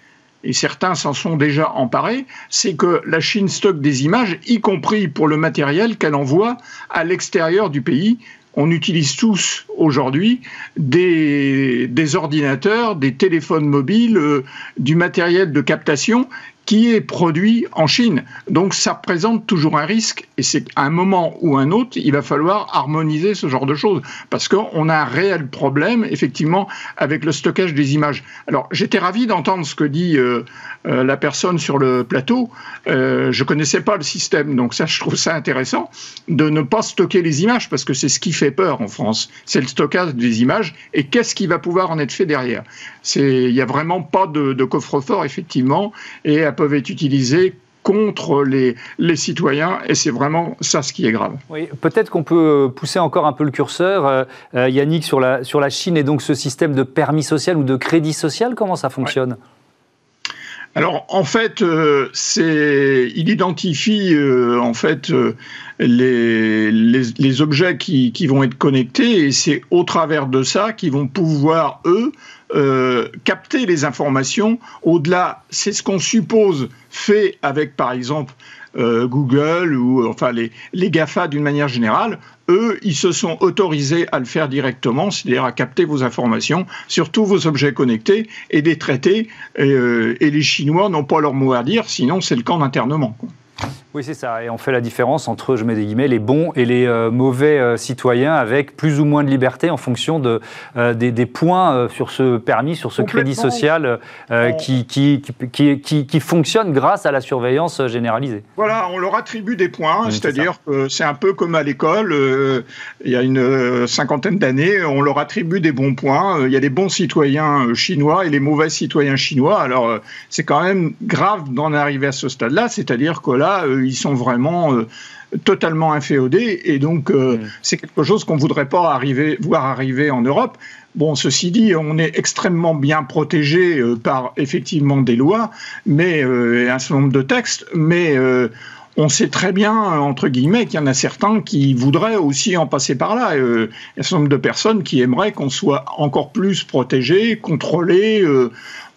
et certains s'en sont déjà emparés, c'est que la Chine stocke des images, y compris pour le matériel qu'elle envoie à l'extérieur du pays. On utilise tous aujourd'hui des, ordinateurs, des téléphones mobiles, euh, du matériel de captation qui est produit en Chine. Donc ça présente toujours un risque et c'est à un moment ou un autre, il va falloir harmoniser ce genre de choses parce qu'on a un réel problème effectivement avec le stockage des images. Alors j'étais ravi d'entendre ce que dit euh, euh, la personne sur le plateau. Euh, je connaissais pas le système, donc ça je trouve ça intéressant de ne pas stocker les images parce que c'est ce qui fait peur en France, c'est le stockage des images et qu'est-ce qui va pouvoir en être fait derrière? Il n'y a vraiment pas de, de coffre-fort effectivement et peuvent être utilisés contre les, les citoyens, et c'est vraiment ça ce qui est grave. Oui, peut-être qu'on peut pousser encore un peu le curseur, euh, euh, Yannick, sur la, sur la Chine et donc ce système de permis social ou de crédit social, comment ça fonctionne? Alors, en fait, euh, c'est, il identifie en fait les, les, objets qui, qui, vont être connectés et c'est au travers de ça qu'ils vont pouvoir, eux, euh, capter les informations. Au-delà, c'est ce qu'on suppose fait avec, par exemple, euh, Google ou enfin les, les GAFA d'une manière générale, eux, ils se sont autorisés à le faire directement, c'est-à-dire à capter vos informations sur tous vos objets connectés et les traiter. Et, euh, et les Chinois n'ont pas leur mot à dire, sinon c'est le camp d'internement. Oui, c'est ça. Et on fait la différence entre, je mets des guillemets, les bons et les euh, mauvais euh, citoyens avec plus ou moins de liberté en fonction de, euh, des, points sur ce permis, sur ce crédit social qui, qui, qui, qui, fonctionne grâce à la surveillance généralisée. Voilà, on leur attribue des points, c'est-à-dire que c'est un peu comme à l'école, il y a une cinquantaine d'années, on leur attribue des bons points. Il y a les bons citoyens chinois et les mauvais citoyens chinois. Alors, c'est quand même grave d'en arriver à ce stade-là, c'est-à-dire que là, ils sont vraiment euh, totalement inféodés et donc euh, mm. c'est quelque chose qu'on voudrait pas arriver, voir arriver en Europe. Bon, ceci dit, on est extrêmement bien protégé euh, par effectivement des lois, mais un certain nombre de textes, mais on sait très bien, entre guillemets, qu'il y en a certains qui voudraient aussi en passer par là. il y a un certain nombre de personnes qui aimeraient qu'on soit encore plus protégé, contrôlé.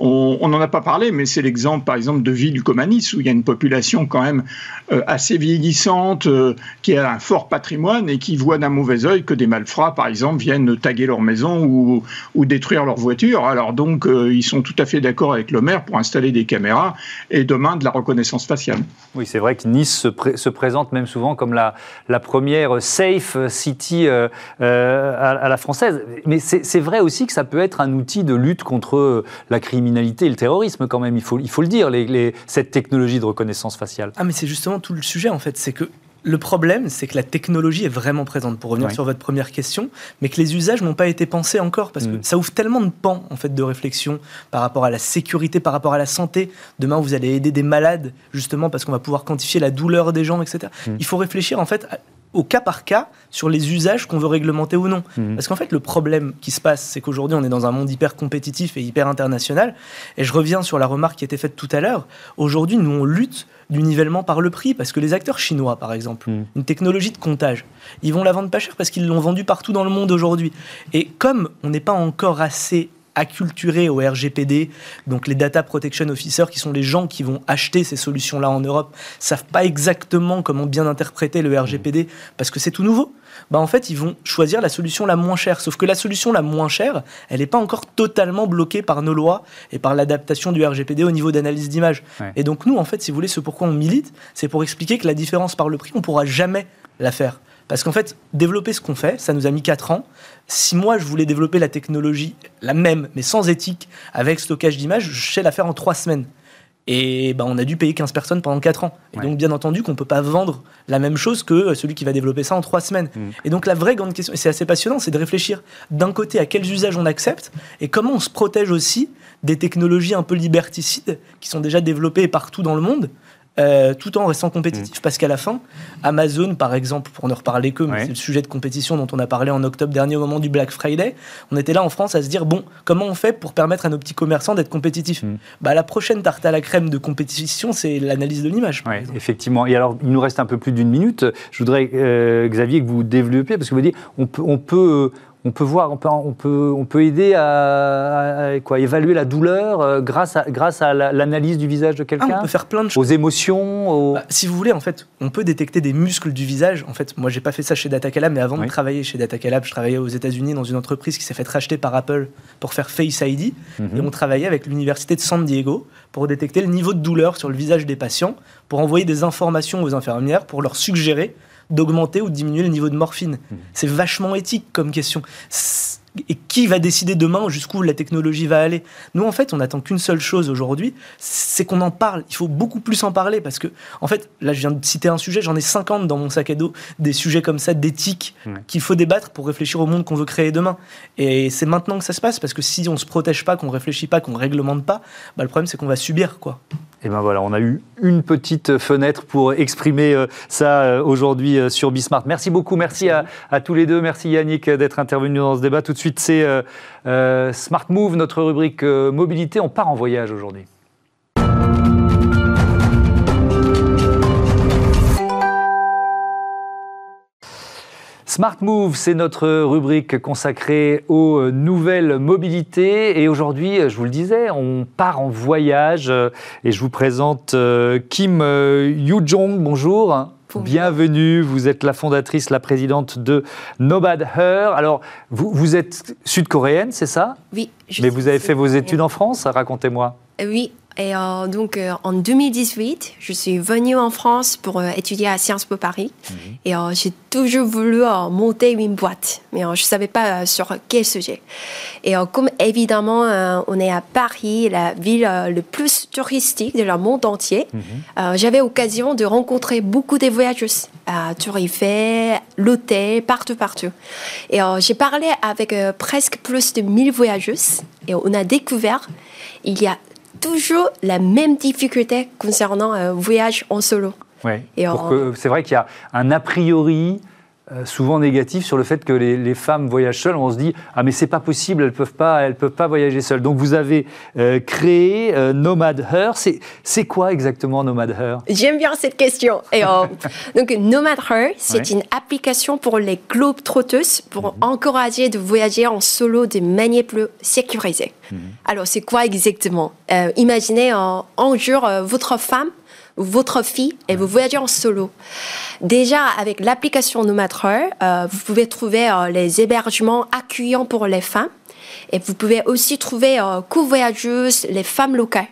On n'en a pas parlé, mais c'est l'exemple, par exemple, de Ville du Comanis, où il y a une population quand même euh, assez vieillissante, euh, qui a un fort patrimoine et qui voit d'un mauvais œil que des malfrats, par exemple, viennent taguer leur maison ou, détruire leur voiture. Alors donc, euh, ils sont tout à fait d'accord avec le maire pour installer des caméras et demain de la reconnaissance faciale. Oui, c'est vrai que Nice se, présente même souvent comme la, première safe city à, à, la française. Mais c'est vrai aussi que ça peut être un outil de lutte contre la criminalité et le terrorisme quand même, il faut, il faut le dire, les, cette technologie de reconnaissance faciale. Ah mais c'est justement tout le sujet en fait, c'est que le problème, c'est que la technologie est vraiment présente, pour revenir sur votre première question, mais que les usages n'ont pas été pensés encore, parce que mm. ça ouvre tellement de pans en fait, de réflexion par rapport à la sécurité, par rapport à la santé. Demain, vous allez aider des malades, justement, parce qu'on va pouvoir quantifier la douleur des gens, etc. Mm. Il faut réfléchir, en fait, au cas par cas sur les usages qu'on veut réglementer ou non. Mhm. Parce qu'en fait, le problème qui se passe, c'est qu'aujourd'hui, on est dans un monde hyper compétitif et hyper international. Et je reviens sur la remarque qui a été faite tout à l'heure. Aujourd'hui, nous, on lutte du nivellement par le prix, parce que les acteurs chinois, par exemple, mhm. une technologie de comptage, ils vont la vendre pas cher parce qu'ils l'ont vendue partout dans le monde aujourd'hui. Et comme on n'est pas encore assez acculturés au RGPD, donc les data protection officers, qui sont les gens qui vont acheter ces solutions-là en Europe, savent pas exactement comment bien interpréter le RGPD parce que c'est tout nouveau. Bah en fait, ils vont choisir la solution la moins chère. Sauf que la solution la moins chère, elle n'est pas encore totalement bloquée par nos lois et par l'adaptation du RGPD au niveau d'analyse d'image. Et donc nous, en fait, si vous voulez, ce pourquoi on milite, c'est pour expliquer que la différence par le prix, on pourra jamais la faire. Parce qu'en fait, développer ce qu'on fait, ça nous a mis 4 ans. Si moi, je voulais développer la technologie, la même, mais sans éthique, avec stockage d'images, je sais la faire en 3 semaines. Et ben, on a dû payer 15 personnes pendant 4 ans. Et donc, bien entendu, qu'on ne peut pas vendre la même chose que celui qui va développer ça en 3 semaines. Mm. Et donc, la vraie grande question, et c'est assez passionnant, c'est de réfléchir d'un côté à quels usages on accepte et comment on se protège aussi des technologies un peu liberticides qui sont déjà développées partout dans le monde. Euh, tout en restant compétitif. Mm. Parce qu'à la fin, Amazon, par exemple, pour ne reparler que, c'est le sujet de compétition dont on a parlé en octobre dernier au moment du Black Friday, on était là en France à se dire, bon, comment on fait pour permettre à nos petits commerçants d'être compétitifs mm. bah, La prochaine tarte à la crème de compétition, c'est l'analyse de l'image. effectivement. Et alors, il nous reste un peu plus d'une minute. Je voudrais, euh, Xavier, que vous développiez, parce que vous dites, on peut, on peut on peut voir, on peut, on peut, on peut aider à, quoi, évaluer la douleur euh, grâce à, grâce à l'analyse du visage de quelqu'un. Ah, on peut faire plein de choses. Aux émotions. Bah, si vous voulez, en fait, on peut détecter des muscles du visage. En fait, moi, j'ai pas fait ça chez Datacalab, mais avant de travailler chez Datacalab, je travaillais aux États-Unis dans une entreprise qui s'est fait racheter par Apple pour faire Face ID, mhm. et on travaillait avec l'université de San Diego pour détecter le niveau de douleur sur le visage des patients, pour envoyer des informations aux infirmières pour leur suggérer d'augmenter ou de diminuer le niveau de morphine. Mmh. C'est vachement éthique comme question. Et qui va décider demain jusqu'où la technologie va aller? Nous, en fait, on n'attend qu'une seule chose aujourd'hui, c'est qu'on en parle. Il faut beaucoup plus en parler parce que, en fait, là, je viens de citer un sujet, j'en ai 50 dans mon sac à dos, des sujets comme ça d'éthique qu'il faut débattre pour réfléchir au monde qu'on veut créer demain. Et c'est maintenant que ça se passe parce que si on se protège pas, qu'on réfléchit pas, qu'on réglemente pas, bah, le problème c'est qu'on va subir, quoi. Et ben voilà, on a eu une petite fenêtre pour exprimer euh, ça euh, aujourd'hui euh, sur Bismart. Merci beaucoup, merci à, tous les deux, merci Yannick d'être intervenu dans ce débat. Tout de suite, c'est Smart Move, notre rubrique mobilité. On part en voyage aujourd'hui. Smart Move, c'est notre rubrique consacrée aux nouvelles mobilités. Et aujourd'hui, je vous le disais, on part en voyage. Et je vous présente euh, Kim euh, Yoo-jong. Bonjour. Bienvenue, vous êtes la fondatrice, la présidente de Nobad Her. Alors, vous, vous êtes sud-coréenne, c'est ça? Oui. Mais vous avez fait vos études en France, racontez-moi. Oui, et euh, donc, euh, en 2018, je suis venue en France pour euh, étudier à Sciences Po Paris. Mhm. Et j'ai toujours voulu monter une boîte, mais je ne savais pas sur quel sujet. Et comme évidemment, on est à Paris, la ville le plus touristique de le monde entier, mhm. j'avais l'occasion de rencontrer beaucoup de voyageuses à Tour Eiffel, l'hôtel, partout, partout. Et j'ai parlé avec presque plus de 1000 voyageuses et on a découvert il y a toujours la même difficulté concernant un voyage en solo. Oui. C'est vrai qu'il y a un a priori euh, souvent négatif sur le fait que les, femmes voyagent seules. On se dit ah mais c'est pas possible, elles peuvent pas, elles peuvent pas voyager seules. Donc vous avez euh, créé euh, Nomad Her. C'est quoi exactement Nomad Her? J'aime bien cette question. Et, donc Nomad Her, c'est une application pour les globetrotters pour mhm. encourager de voyager en solo de manière plus sécurisée. Mhm. Alors c'est quoi exactement? Imaginez un jour votre femme votre fille et vous voyagez en solo. Déjà, avec l'application Nomadreur, euh, vous pouvez trouver euh, les hébergements accueillants pour les femmes et vous pouvez aussi trouver euh, co-voyageuses, les femmes locales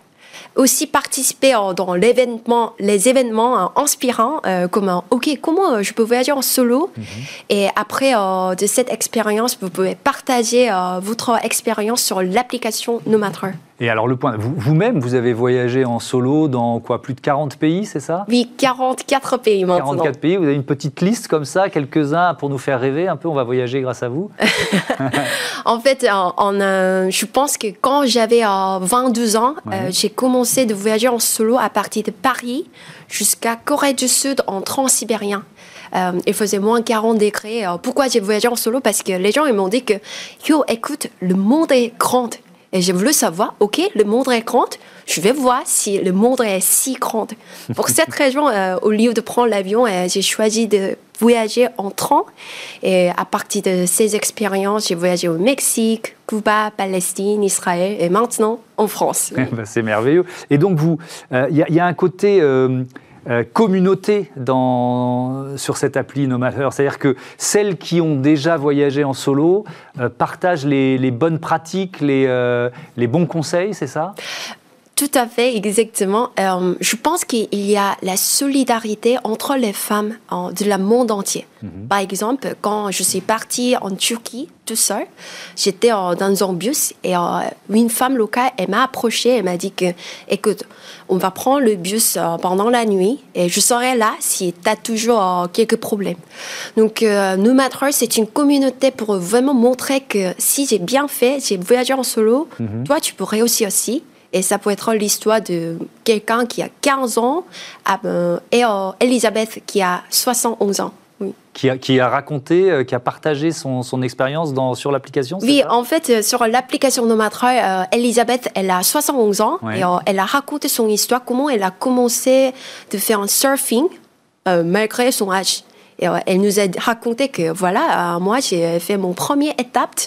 aussi participer dans l'événement, les événements inspirants, comme OK, comment je peux voyager en solo? Mhm. Et après de cette expérience, vous pouvez partager votre expérience sur l'application Nomadreur. Et alors le point, vous-même, vous, avez voyagé en solo dans quoi Plus de 40 pays, c'est ça? Oui, 44 pays maintenant. 44 pays, vous avez une petite liste comme ça, quelques-uns pour nous faire rêver un peu, on va voyager grâce à vous En fait, je pense que quand j'avais 22 ans, euh, j'ai commencé de voyager en solo à partir de Paris jusqu'à Corée du Sud en transsibérien. Euh, il faisait moins 40 degrés. pourquoi j'ai voyagé en solo? Parce que les gens ils m'ont dit que, yo, écoute, le monde est grand et j'ai voulu savoir, OK, le monde est grand, je vais voir si le monde est si grand. Pour cette raison, euh, au lieu de prendre l'avion, euh, j'ai choisi de voyager en train. Et à partir de ces expériences, j'ai voyagé au Mexique, Cuba, Palestine, Israël et maintenant en France. Bah, c'est merveilleux. Et donc, vous, euh, il y, a un côté euh, communauté dans, sur cette appli Nomader. C'est-à-dire que celles qui ont déjà voyagé en solo euh, partagent les, bonnes pratiques, les, euh, les bons conseils, c'est ça? Tout à fait, exactement. Euh, je pense qu'il y a la solidarité entre les femmes de la monde entier. Mhm. Par exemple, quand je suis partie en Turquie tout seul, j'étais dans un bus et euh, une femme locale, elle m'a approchée, elle m'a dit que, écoute, on va prendre le bus euh, pendant la nuit et je serai là si tu as toujours quelques problèmes. Donc, nous c'est une communauté pour vraiment montrer que si j'ai bien fait, j'ai voyagé en solo, mhm. toi, tu pourrais aussi aussi. Et ça peut être l'histoire de quelqu'un qui a 15 ans euh, et euh, Elisabeth qui a 71 ans. Qui, a, qui, a, raconté, euh, qui a partagé son, son expérience sur l'application Oui, en fait, sur l'application Nomatra, Elisabeth, elle a 71 ans et elle a raconté son histoire, comment elle a commencé de faire un surfing malgré son âge. Et elle nous a raconté que voilà, moi j'ai fait mon premier étape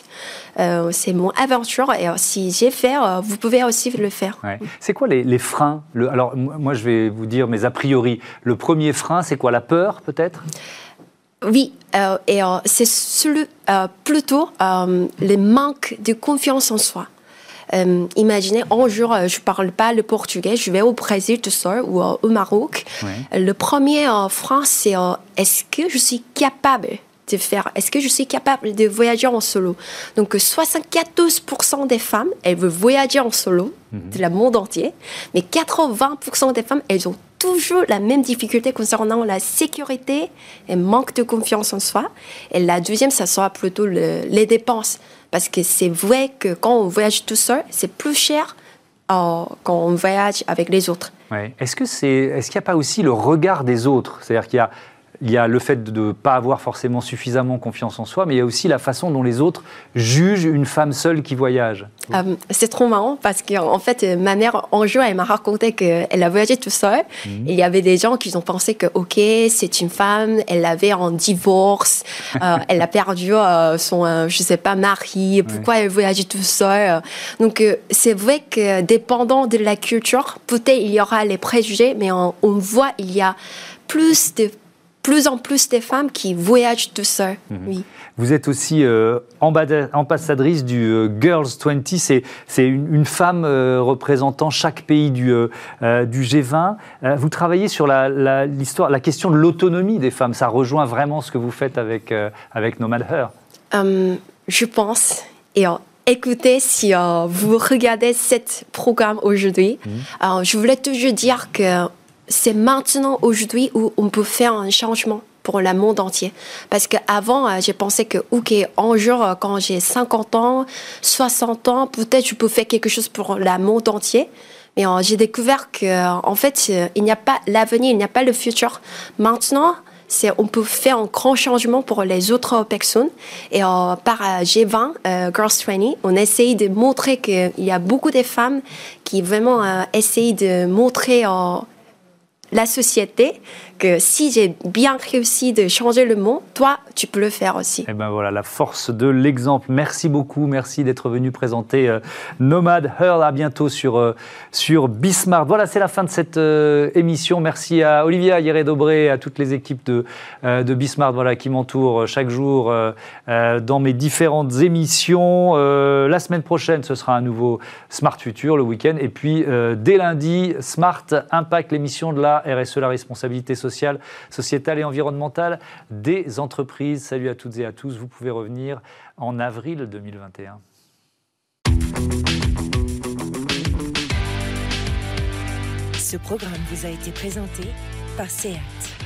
euh, c'est mon aventure et euh, si j'ai fait, euh, vous pouvez aussi le faire. C'est quoi les, freins le, Alors moi je vais vous dire mes a priori. Le premier frein, c'est quoi La peur peut-être? Oui, et c'est plutôt le manque de confiance en soi. Imaginez, un jour, je ne parle pas le portugais, je vais au Brésil tout seul ou au Maroc. Le premier frein, c'est est-ce que je suis capable de faire Est-ce que je suis capable de voyager en solo? Donc 74% des femmes, elles veulent voyager en solo mhm. de la monde entier, mais 80% des femmes, elles ont toujours la même difficulté concernant la sécurité et manque de confiance en soi. Et la deuxième, ça sera plutôt les dépenses. Parce que c'est vrai que quand on voyage tout seul, c'est plus cher euh, quand on voyage avec les autres. Est-ce que c'est, est-ce qu'il n'y a pas aussi le regard des autres? C'est-à-dire qu'il y a il y a le fait de ne pas avoir forcément suffisamment confiance en soi, mais il y a aussi la façon dont les autres jugent une femme seule qui voyage. Euh, c'est trop marrant parce qu'en fait, ma mère, en jour, elle m'a raconté qu'elle a voyagé tout seul. Mhm. Il y avait des gens qui ont pensé que, OK, c'est une femme, elle avait un divorce, euh, elle a perdu euh, son, je sais pas, mari, pourquoi elle voyageait tout seul. Donc, c'est vrai que dépendant de la culture, peut-être il y aura les préjugés, mais on, on voit, il y a plus de plus en plus des femmes qui voyagent tout seules. Mhm. Oui. Vous êtes aussi euh, ambassadrice du euh, Girls 20. C'est, une, femme euh, représentant chaque pays du, du G20. vous travaillez sur la, l'histoire, la question de l'autonomie des femmes. Ça rejoint vraiment ce que vous faites avec, avec Nomad Her. je pense. Et écoutez, si vous regardez ce programme aujourd'hui, mhm. je voulais toujours dire que c'est maintenant, aujourd'hui, où on peut faire un changement pour le monde entier. Parce qu'avant, euh, j'ai pensé que, OK, un jour, euh, quand j'ai 50 ans, 60 ans, peut-être je peux faire quelque chose pour le monde entier. Mais euh, j'ai découvert qu'en en fait, il n'y a pas l'avenir, il n'y a pas le futur. Maintenant, c'est on peut faire un grand changement pour les autres personnes. Et par G20, Girls 20, on essaye de montrer qu'il y a beaucoup de femmes qui vraiment essayent de montrer la société que si j'ai bien réussi de changer le monde, toi, tu peux le faire aussi. Et eh ben voilà, la force de l'exemple. Merci beaucoup, merci d'être venu présenter euh, Nomad Hurl. À bientôt sur, euh, sur Bismarck. Voilà, c'est la fin de cette euh, émission. Merci à Olivia Hieré-Dobré, à toutes les équipes de, de Bismarck voilà, qui m'entourent chaque jour dans mes différentes émissions. la semaine prochaine, ce sera un nouveau Smart Future le week-end. Et puis, dès lundi, Smart Impact, l'émission de la RSE, la responsabilité sociale sociétale et environnementale des entreprises. Salut à toutes et à tous. Vous pouvez revenir en avril 2021. Ce programme vous a été présenté par SEAT.